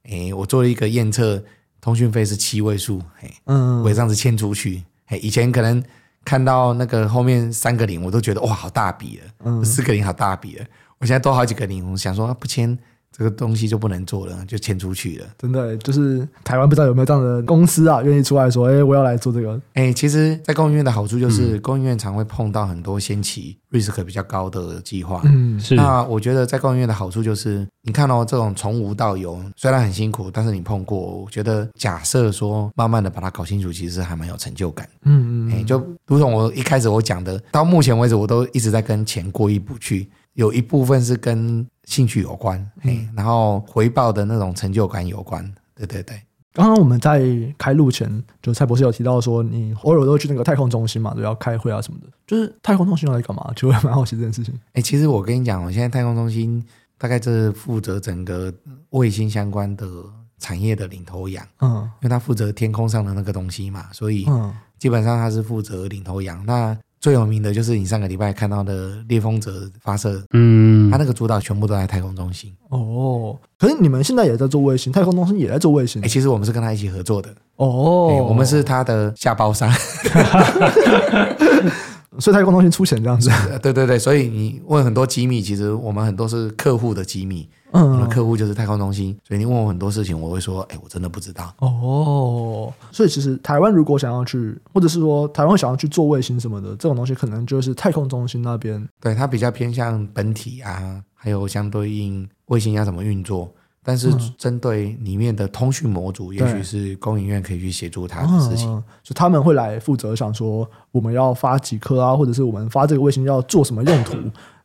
S3: 哎，我做了一个验测，通讯费是七位数，哎，嗯，我也这样子签出去，哎，以前可能看到那个后面三个零，我都觉得哇，好大笔了，嗯，四个零好大笔了，我现在多好几个零，我想说不签。这个东西就不能做了，就迁出去了。
S1: 真的，就是台湾不知道有没有这样的公司啊，愿意出来说：“哎，我要来做这个。”
S3: 哎，其实，在工研院的好处就是，工研院常会碰到很多先期 risk 比较高的计划。
S1: 嗯，
S3: 是。那我觉得在工研院的好处就是，你看哦，这种从无到有，虽然很辛苦，但是你碰过，我觉得假设说慢慢的把它搞清楚，其实还蛮有成就感。
S1: 嗯嗯。
S3: 哎，就如同我一开始我讲的，到目前为止，我都一直在跟钱过意不去。有一部分是跟兴趣有关，嗯，然后回报的那种成就感有关，对对对。
S1: 刚刚我们在开录前，就蔡博士有提到说，你偶尔都会去那个太空中心嘛，都要开会啊什么的。就是太空中心用来干嘛？就会蛮好奇这件事情。
S3: 哎，其实我跟你讲，我现在太空中心大概是负责整个卫星相关的产业的领头羊，嗯，因为他负责天空上的那个东西嘛，所以基本上他是负责领头羊。那最有名的就是你上个礼拜看到的猎风者发射，嗯，它那个主导全部都在太空中心。
S1: 哦，可是你们现在也在做卫星，太空中心也在做卫星。
S3: 哎，其实我们是跟他一起合作的。
S1: 哦，
S3: 我们是他的下包商。
S1: 所以太空中心出钱这样子，
S3: 对对对，所以你问很多机密，其实我们很多是客户的机密，嗯，我们客户就是太空中心，所以你问我很多事情，我会说，哎，我真的不知道。
S1: 哦，所以其实台湾如果想要去，或者是说台湾想要去做卫星什么的，这种东西可能就是太空中心那边，
S3: 对，它比较偏向本体啊，还有相对应卫星要怎么运作。但是针对里面的通讯模组，也许是工研院可以去协助他的事情，就、
S1: 他们会来负责，想说我们要发几颗啊，或者是我们发这个卫星要做什么用途？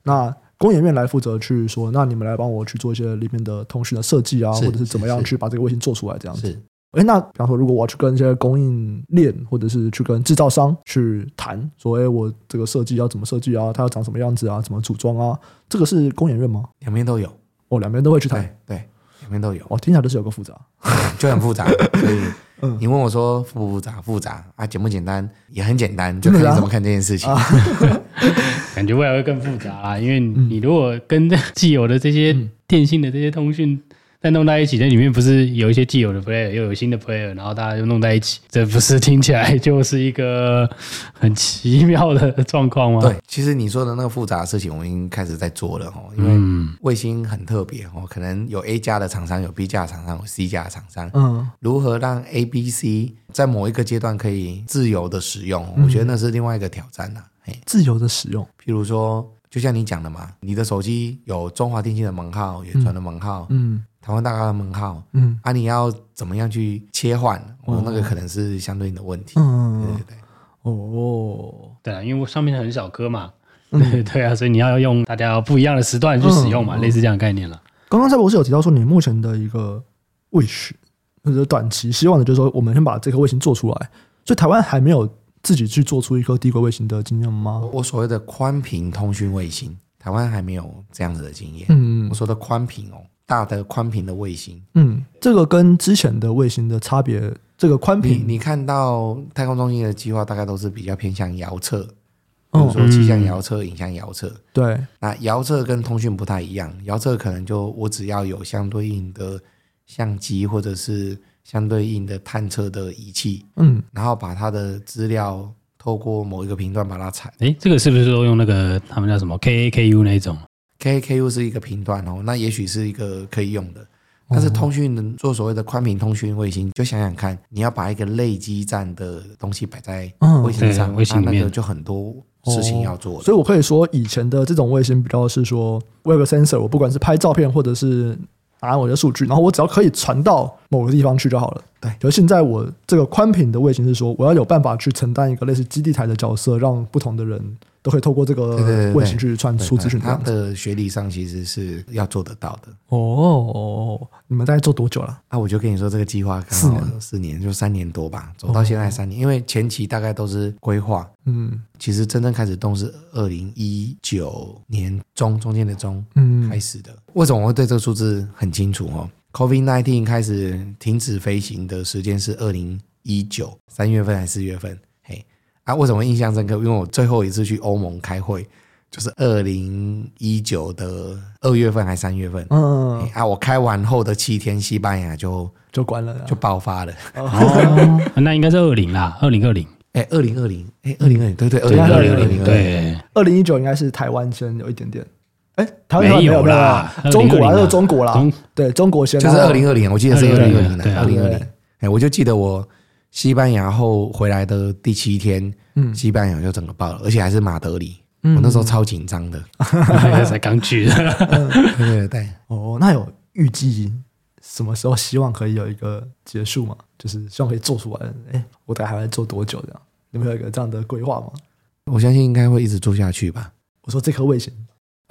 S1: 那工研院来负责去说，那你们来帮我去做一些里面的通讯的设计啊，或者是怎么样去把这个卫星做出来这样子。哎、欸，那比方说，如果我要去跟一些供应链，或者是去跟制造商去谈，说，哎、欸，我这个设计要怎么设计啊？它要长什么样子啊？怎么组装啊？这个是工研院吗？
S3: 两边都有，
S1: 哦，两边都会去谈，
S3: 对。对里面都有，
S1: 哦，听起来都是有个复杂，
S3: 就很复杂。所以，你问我说复不复杂？复杂啊，简不简单？也很简单，就看你怎么看这件事情。
S2: 感觉未来会更复杂啦，因为你如果跟既有的这些电信的这些通讯。再弄在一起，那里面不是有一些既有的 player，又有新的 player，然后大家就弄在一起，这不是听起来就是一个很奇妙的状况吗？
S3: 对，其实你说的那个复杂的事情，我们已经开始在做了哦。因为卫星很特别哦，可能有 A 加的厂商，有 B 加的厂商，有 C 加的厂商。嗯，如何让 A、B、C 在某一个阶段可以自由的使用？我觉得那是另外一个挑战呐。哎，
S1: 自由的使用，
S3: 譬如说，就像你讲的嘛，你的手机有中华电信的门号、远传的门号，嗯。台湾大哥的门号，嗯，啊，你要怎么样去切换？哦，那个可能是相对应的问题，嗯，对对对，
S1: 哦，
S2: 对啊，因为上面很小颗嘛，对对啊，所以你要用大家不一样的时段去使用嘛，类似这样的概念了。
S1: 刚刚蔡博士有提到说，你目前的一个 wish，或者短期希望的，就是说我们先把这颗卫星做出来。所以台湾还没有自己去做出一颗低轨卫星的经验吗？
S3: 我所谓的宽频通讯卫星，台湾还没有这样子的经验。嗯，我说的宽频哦。大的宽频的卫星，
S1: 嗯，这个跟之前的卫星的差别，这个宽频，
S3: 你看到太空中心的计划，大概都是比较偏向遥测，比如说气象遥测、影像遥测。
S1: 对，
S3: 那遥测跟通讯不太一样，遥测可能就我只要有相对应的相机或者是相对应的探测的仪器，嗯，然后把它的资料透过某一个频段把它采。
S2: 诶，这个是不是都用那个他们叫什么 KAKU 那种
S3: ？KAKU 是一个频段哦，那也许是一个可以用的。但是通讯做所谓的宽频通讯卫星，就想想看，你要把一个类基站的东西摆在卫星上，
S2: 卫星
S3: 那个就很多事情要做。
S1: 所以我可以说，以前的这种卫星比较是说，我有个 sensor，我不管是拍照片或者是。拿我的数据，然后我只要可以传到某个地方去就好了。对，可是现在我这个宽频的卫星是说，我要有办法去承担一个类似基地台的角色，让不同的人都可以透过这个卫星去传输资讯。
S3: 他的学历上其实是要做得到的。
S1: 哦，你们大概做多久了？
S3: 啊我就跟你说，这个计划四年，四年就三年多吧，走到现在三年。因为前期大概都是规划，嗯，其实真正开始动是二零一九年中中间的中，嗯，开始的。为什么我会对这个数字很清楚哦？COVID nineteen 开始停止飞行的时间是二零一九三月份还是四月份？嘿，啊，为什么印象深刻？因为我最后一次去欧盟开会，就是二零一九的二月份还是三月份？嗯，啊，我开完后的七天，西班牙就
S1: 就关了，
S3: 就爆发了。
S2: 哦，那应该是二零啦，二零二零，
S3: 哎，二零二零，哎，二零二零，对对，二零二零，二零
S2: 对，
S1: 二零一九应该是台湾先有一点点。哎，台湾
S2: 没有啦，
S1: 中国啊，就是中国啦。对，中国先
S3: 就是二零二零，我记得是二零二零的，二零二零。哎，我就记得我西班牙后回来的第七天，嗯，西班牙就整个爆了，而且还是马德里，我那时候超紧张的，
S2: 才刚去的。
S3: 对对对。
S1: 哦，那有预计什么时候希望可以有一个结束吗？就是希望可以做出来。哎，我大概还会做多久这样？有没有一个这样的规划吗？
S3: 我相信应该会一直做下去吧。
S1: 我说这颗卫星。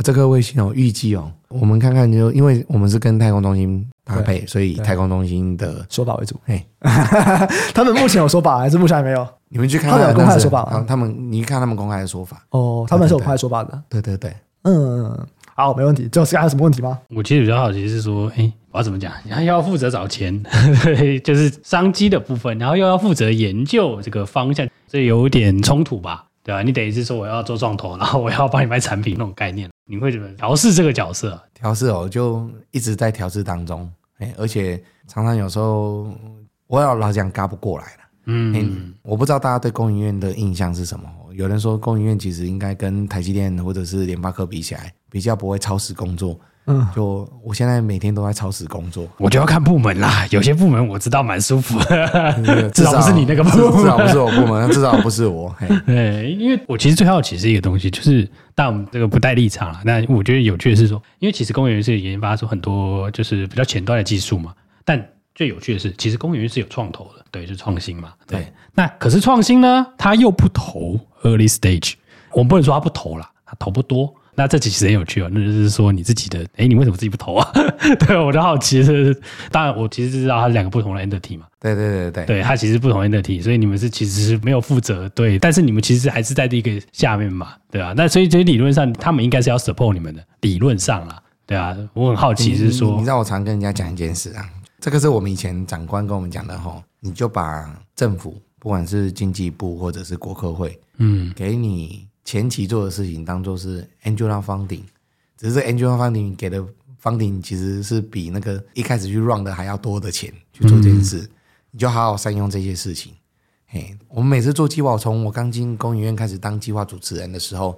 S3: 这个卫星哦，预计哦，我们看看就，因为我们是跟太空中心搭配，所以太空中心的
S1: 说法为主。哎，他们目前有说法还是目前还没有？
S3: 你们去看
S1: 他们有公开的说法吗？
S3: 他们，你看他们公开的说法
S1: 哦，他们是有公开说法的。
S3: 对对对，
S1: 嗯，好，没问题。最后是还有什么问题吗？
S2: 我其实比较好奇是说，哎，我要怎么讲？你还要负责找钱，就是商机的部分，然后又要负责研究这个方向，这有点冲突吧？对啊？你等于是说我要做创投，然后我要帮你卖产品那种概念。你会怎么调试这个角色？
S3: 调试哦，就一直在调试当中，哎，而且常常有时候我要老讲嘎不过来了。嗯，我不知道大家对工研院的印象是什么？有人说工研院其实应该跟台积电或者是联发科比起来，比较不会超时工作。嗯，就我现在每天都在超时工作，
S2: 我就要看部门啦。有些部门我知道蛮舒服的，至少不是你那个部门，
S3: 至少不是我部门，至少不是我。
S2: 对，因为我其实最好奇是一个东西，就是但我们这个不带立场了。那我觉得有趣的是说，因为其实工研院是研发出很多就是比较前端的技术嘛。但最有趣的是，其实工研院是有创投的，对，就是创新嘛。对，对那可是创新呢，它又不投 early stage，我们不能说它不投啦，它投不多。那这其实很有趣哦，那就是说你自己的，哎，你为什么自己不投啊？对，我就好奇是，当然我其实知道它是两个不同的 entity 嘛。
S3: 对对对对，
S2: 对，它其实不同 entity，所以你们是其实是没有负责，对，但是你们其实还是在这个下面嘛，对啊。那所以，所以理论上他们应该是要 support 你们的，理论上啦，对啊。我很好奇是说，
S3: 你，你知道我常跟人家讲一件事啊，这个是我们以前长官跟我们讲的吼，你就把政府，不管是经济部或者是国科会，嗯，给你。前期做的事情当做是 Angel Funding，只是 Angel Funding 给的 Funding 其实是比那个一开始去 run 的还要多的钱去做这件事，嗯、你就好好善用这些事情。嘿，我们每次做计划，从我刚进工研院开始当计划主持人的时候，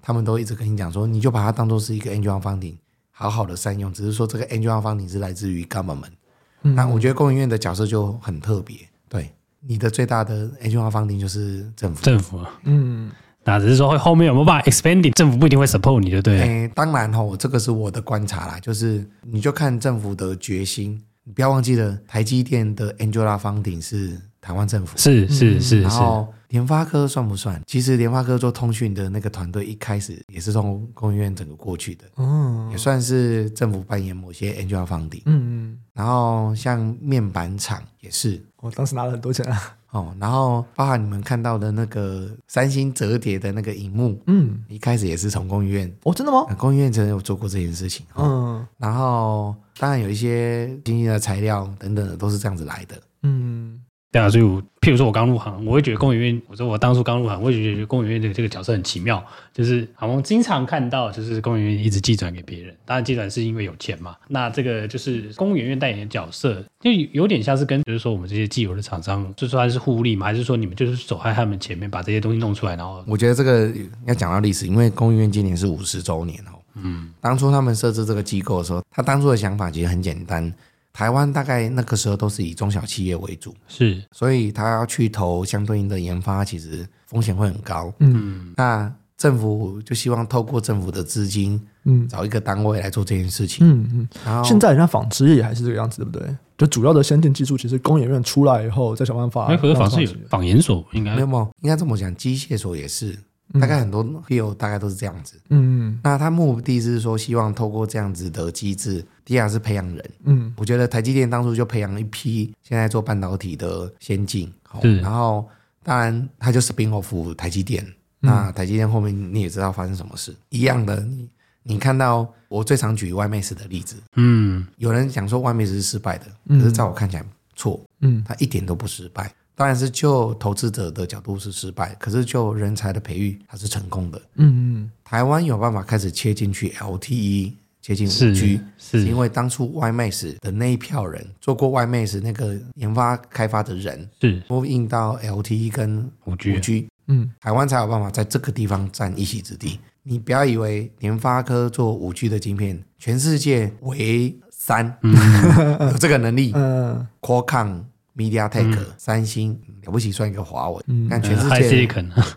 S3: 他们都一直跟你讲说，你就把它当做是一个 Angel Funding，好好的善用。只是说这个 Angel Funding 是来自于 Government，那我觉得工研院的角色就很特别。对，你的最大的 Angel Funding 就是政府，
S2: 政府，嗯。那只是说，后面有没有办法 expanding？政府不一定会 support 你，就对。哎，
S3: 当然吼，这个是我的观察啦，就是你就看政府的决心，你不要忘记了，台积电的 Angela Funding 是台湾政府，
S2: 是是是是。
S3: 然后联发科算不算？其实联发科做通讯的那个团队一开始也是从工研院整个过去的，嗯，也算是政府扮演某些 Angela Funding。嗯嗯。然后像面板厂也是，
S1: 我当时拿了很多钱啊。
S3: 哦，然后包含你们看到的那个三星折叠的那个荧幕，嗯，一开始也是从工业院
S1: 哦，真的吗？
S3: 工业院曾经有做过这件事情，嗯，然后当然有一些新兴的材料等等的都是这样子来的，嗯，
S2: 对啊，所以我譬如说我刚入行，我会觉得工研院，我说我当初刚入行，我会觉得工研院的这个角色很奇妙，就是好像经常看到就是工研院一直寄转给别人，当然寄转是因为有钱嘛。那这个就是工研院代言的角色，就有点像是跟就是说我们这些既有的厂商，就算是互利嘛，还是说你们就是走在他们前面把这些东西弄出来，然后
S3: 我觉得这个要讲到历史，因为工研院今年是五十周年哦。嗯，当初他们设置这个机构的时候，他当初的想法其实很简单。台湾大概那个时候都是以中小企业为主，
S2: 是，
S3: 所以他要去投相对应的研发，其实风险会很高。嗯，那政府就希望透过政府的资金，嗯，找一个单位来做这件事情。嗯嗯，然后现
S1: 在人家纺织业还是这个样子，对不对？就主要的先进技术，其实工研院出来以后再想办法。
S2: 哎，可是纺织有纺研所应该
S3: 没有吗？应该这么讲，机械所也是。大概很多 feel 大概都是这样子，嗯嗯，那他目的是说希望透过这样子的机制，第二是培养人，嗯，我觉得台积电当初就培养了一批现在做半导体的先进，是，然后当然他就 spin off 台积电，那台积电后面你也知道发生什么事，一样的，你你看到我最常举 YMAX 的例子，嗯，有人讲说 YMAX 是失败的，可是在我看起来错，嗯，他一点都不失败。当然是就投资者的角度是失败，可是就人才的培育它是成功的。嗯嗯，台湾有办法开始切进去 LTE，切进五 G，是因为当初 YMAX 的那一票人做过 YMAX 那个研发开发的人，是 move in 到 LTE 跟五 G，五 G，嗯，台湾才有办法在这个地方占一席之地。你不要以为联发科做五 G 的晶片，全世界唯三、嗯、有这个能力。嗯，Qualcomm。MediaTek、嗯、三星了不起，算一个华为，但、嗯、全世界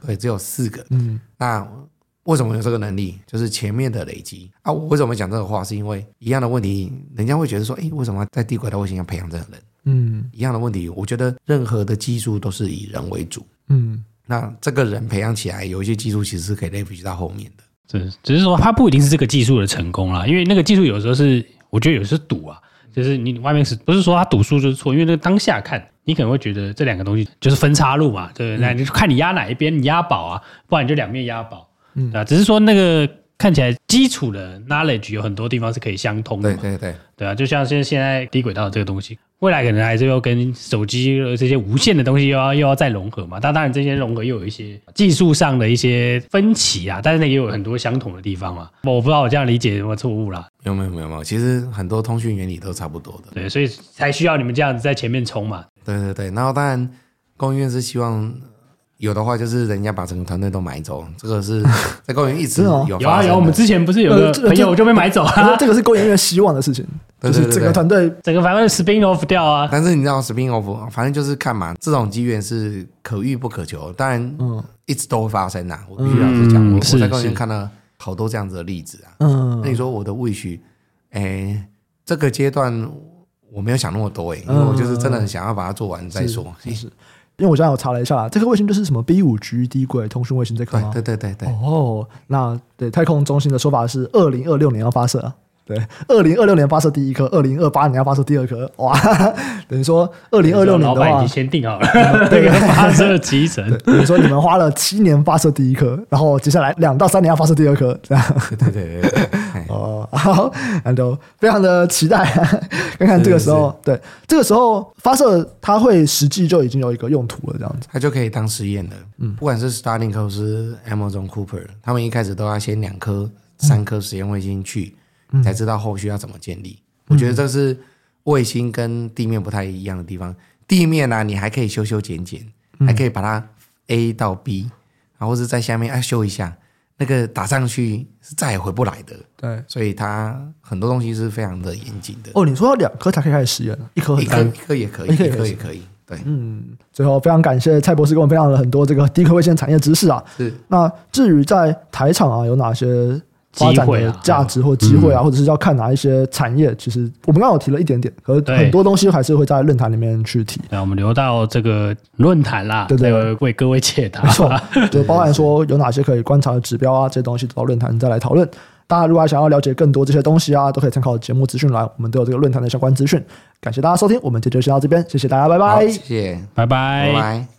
S3: 对只有四个。嗯，那为什么有这个能力？就是前面的累积啊。我为什么讲这个话？是因为一样的问题，人家会觉得说，哎，为什么在低轨道卫星要培养这个人？嗯，一样的问题，我觉得任何的技术都是以人为主。嗯，那这个人培养起来，有一些技术其实是可以类比到后面的。
S2: 只只是说，他不一定是这个技术的成功啦，因为那个技术有时候是，我觉得有时候赌啊。就是你外面是不是说他赌输就是错？因为那个当下看，你可能会觉得这两个东西就是分岔路嘛，对不对？那你就看你压哪一边，你压宝啊，不然你就两面压宝，嗯，啊，只是说那个看起来基础的 knowledge 有很多地方是可以相通的，
S3: 对对对，
S2: 对啊，就像现现在低轨道这个东西。未来可能还是要跟手机这些无线的东西又要又要再融合嘛，但当然这些融合又有一些技术上的一些分歧啊，但是那也有很多相同的地方嘛。我不知道我这样理解有没有错误啦？
S3: 没有没有没有没有，其实很多通讯原理都差不多的。
S2: 对，所以才需要你们这样子在前面冲嘛。
S3: 对对对，然后当然工研院是希望。有的话就是人家把整个团队都买走，这个是在 公园一直有
S2: 有啊有，我们之前不是有个朋友就被买走了，
S1: 这个是工研院希望的事情，就是整个团队
S2: 整个反正 spin off 掉啊。
S3: 但是你知道 spin off，反正就是看嘛，这种机缘是可遇不可求，当然嗯一直都会发生呐。我必须老实讲，我在公园看到好多这样子的例子啊。嗯，那你说我的 wish，哎，这个阶段我没有想那么多哎，因为我就是真的很想要把它做完再说。
S1: 是。因为我刚才有查了一下，这颗卫星就是什么 B 五 G 低轨通讯卫星这颗吗？
S3: 对对对对。
S1: 哦，那对太空中心的说法是二零二六年要发射。对，二零二六年发射第一颗，二零二八年要发射第二颗。哇，等于说二零二六年的话，
S2: 老板已经先定好了 这个发射集成。
S1: 等于说你们花了七年发射第一颗，然后接下来两到三年要发射第二颗，这样。
S3: 对对对。
S1: 哦，好，那都非常的期待，看看这个时候，对，这个时候发射，它会实际就已经有一个用途了，这样子，
S3: 它就可以当实验了。嗯，不管是 Starlink 或是 Amazon Cooper，他们一开始都要先两颗、三颗实验卫星去。才知道后续要怎么建立。我觉得这是卫星跟地面不太一样的地方。地面呢，你还可以修修剪剪，还可以把它 A 到 B，然后是在下面啊修一下。那个打上去是再也回不来的。对，所以它很多东西是非常的严谨的。
S1: 哦，你说要两颗才可以开始实验，一颗
S3: 一颗一颗也可以，一颗也可以。对，嗯。
S1: 最后非常感谢蔡博士给我们分享了很多这个低科卫星产业知识啊。是。那至于在台场啊有哪些？发展的价值或机会啊，或者是要看哪一些产业，其实我们刚刚有提了一点点，可是很多东西还是会在论坛里面去提。
S2: 那我们留到这个论坛啦，对对，为各位解答。没错，
S1: 就包含说有哪些可以观察的指标啊，这些东西到论坛再来讨论。大家如果还想要了解更多这些东西啊，都可以参考节目资讯栏，我们都有这个论坛的相关资讯。感谢大家收听，我们这就先到这边，谢谢大家，拜拜，
S3: 谢谢，
S2: 拜拜，拜拜。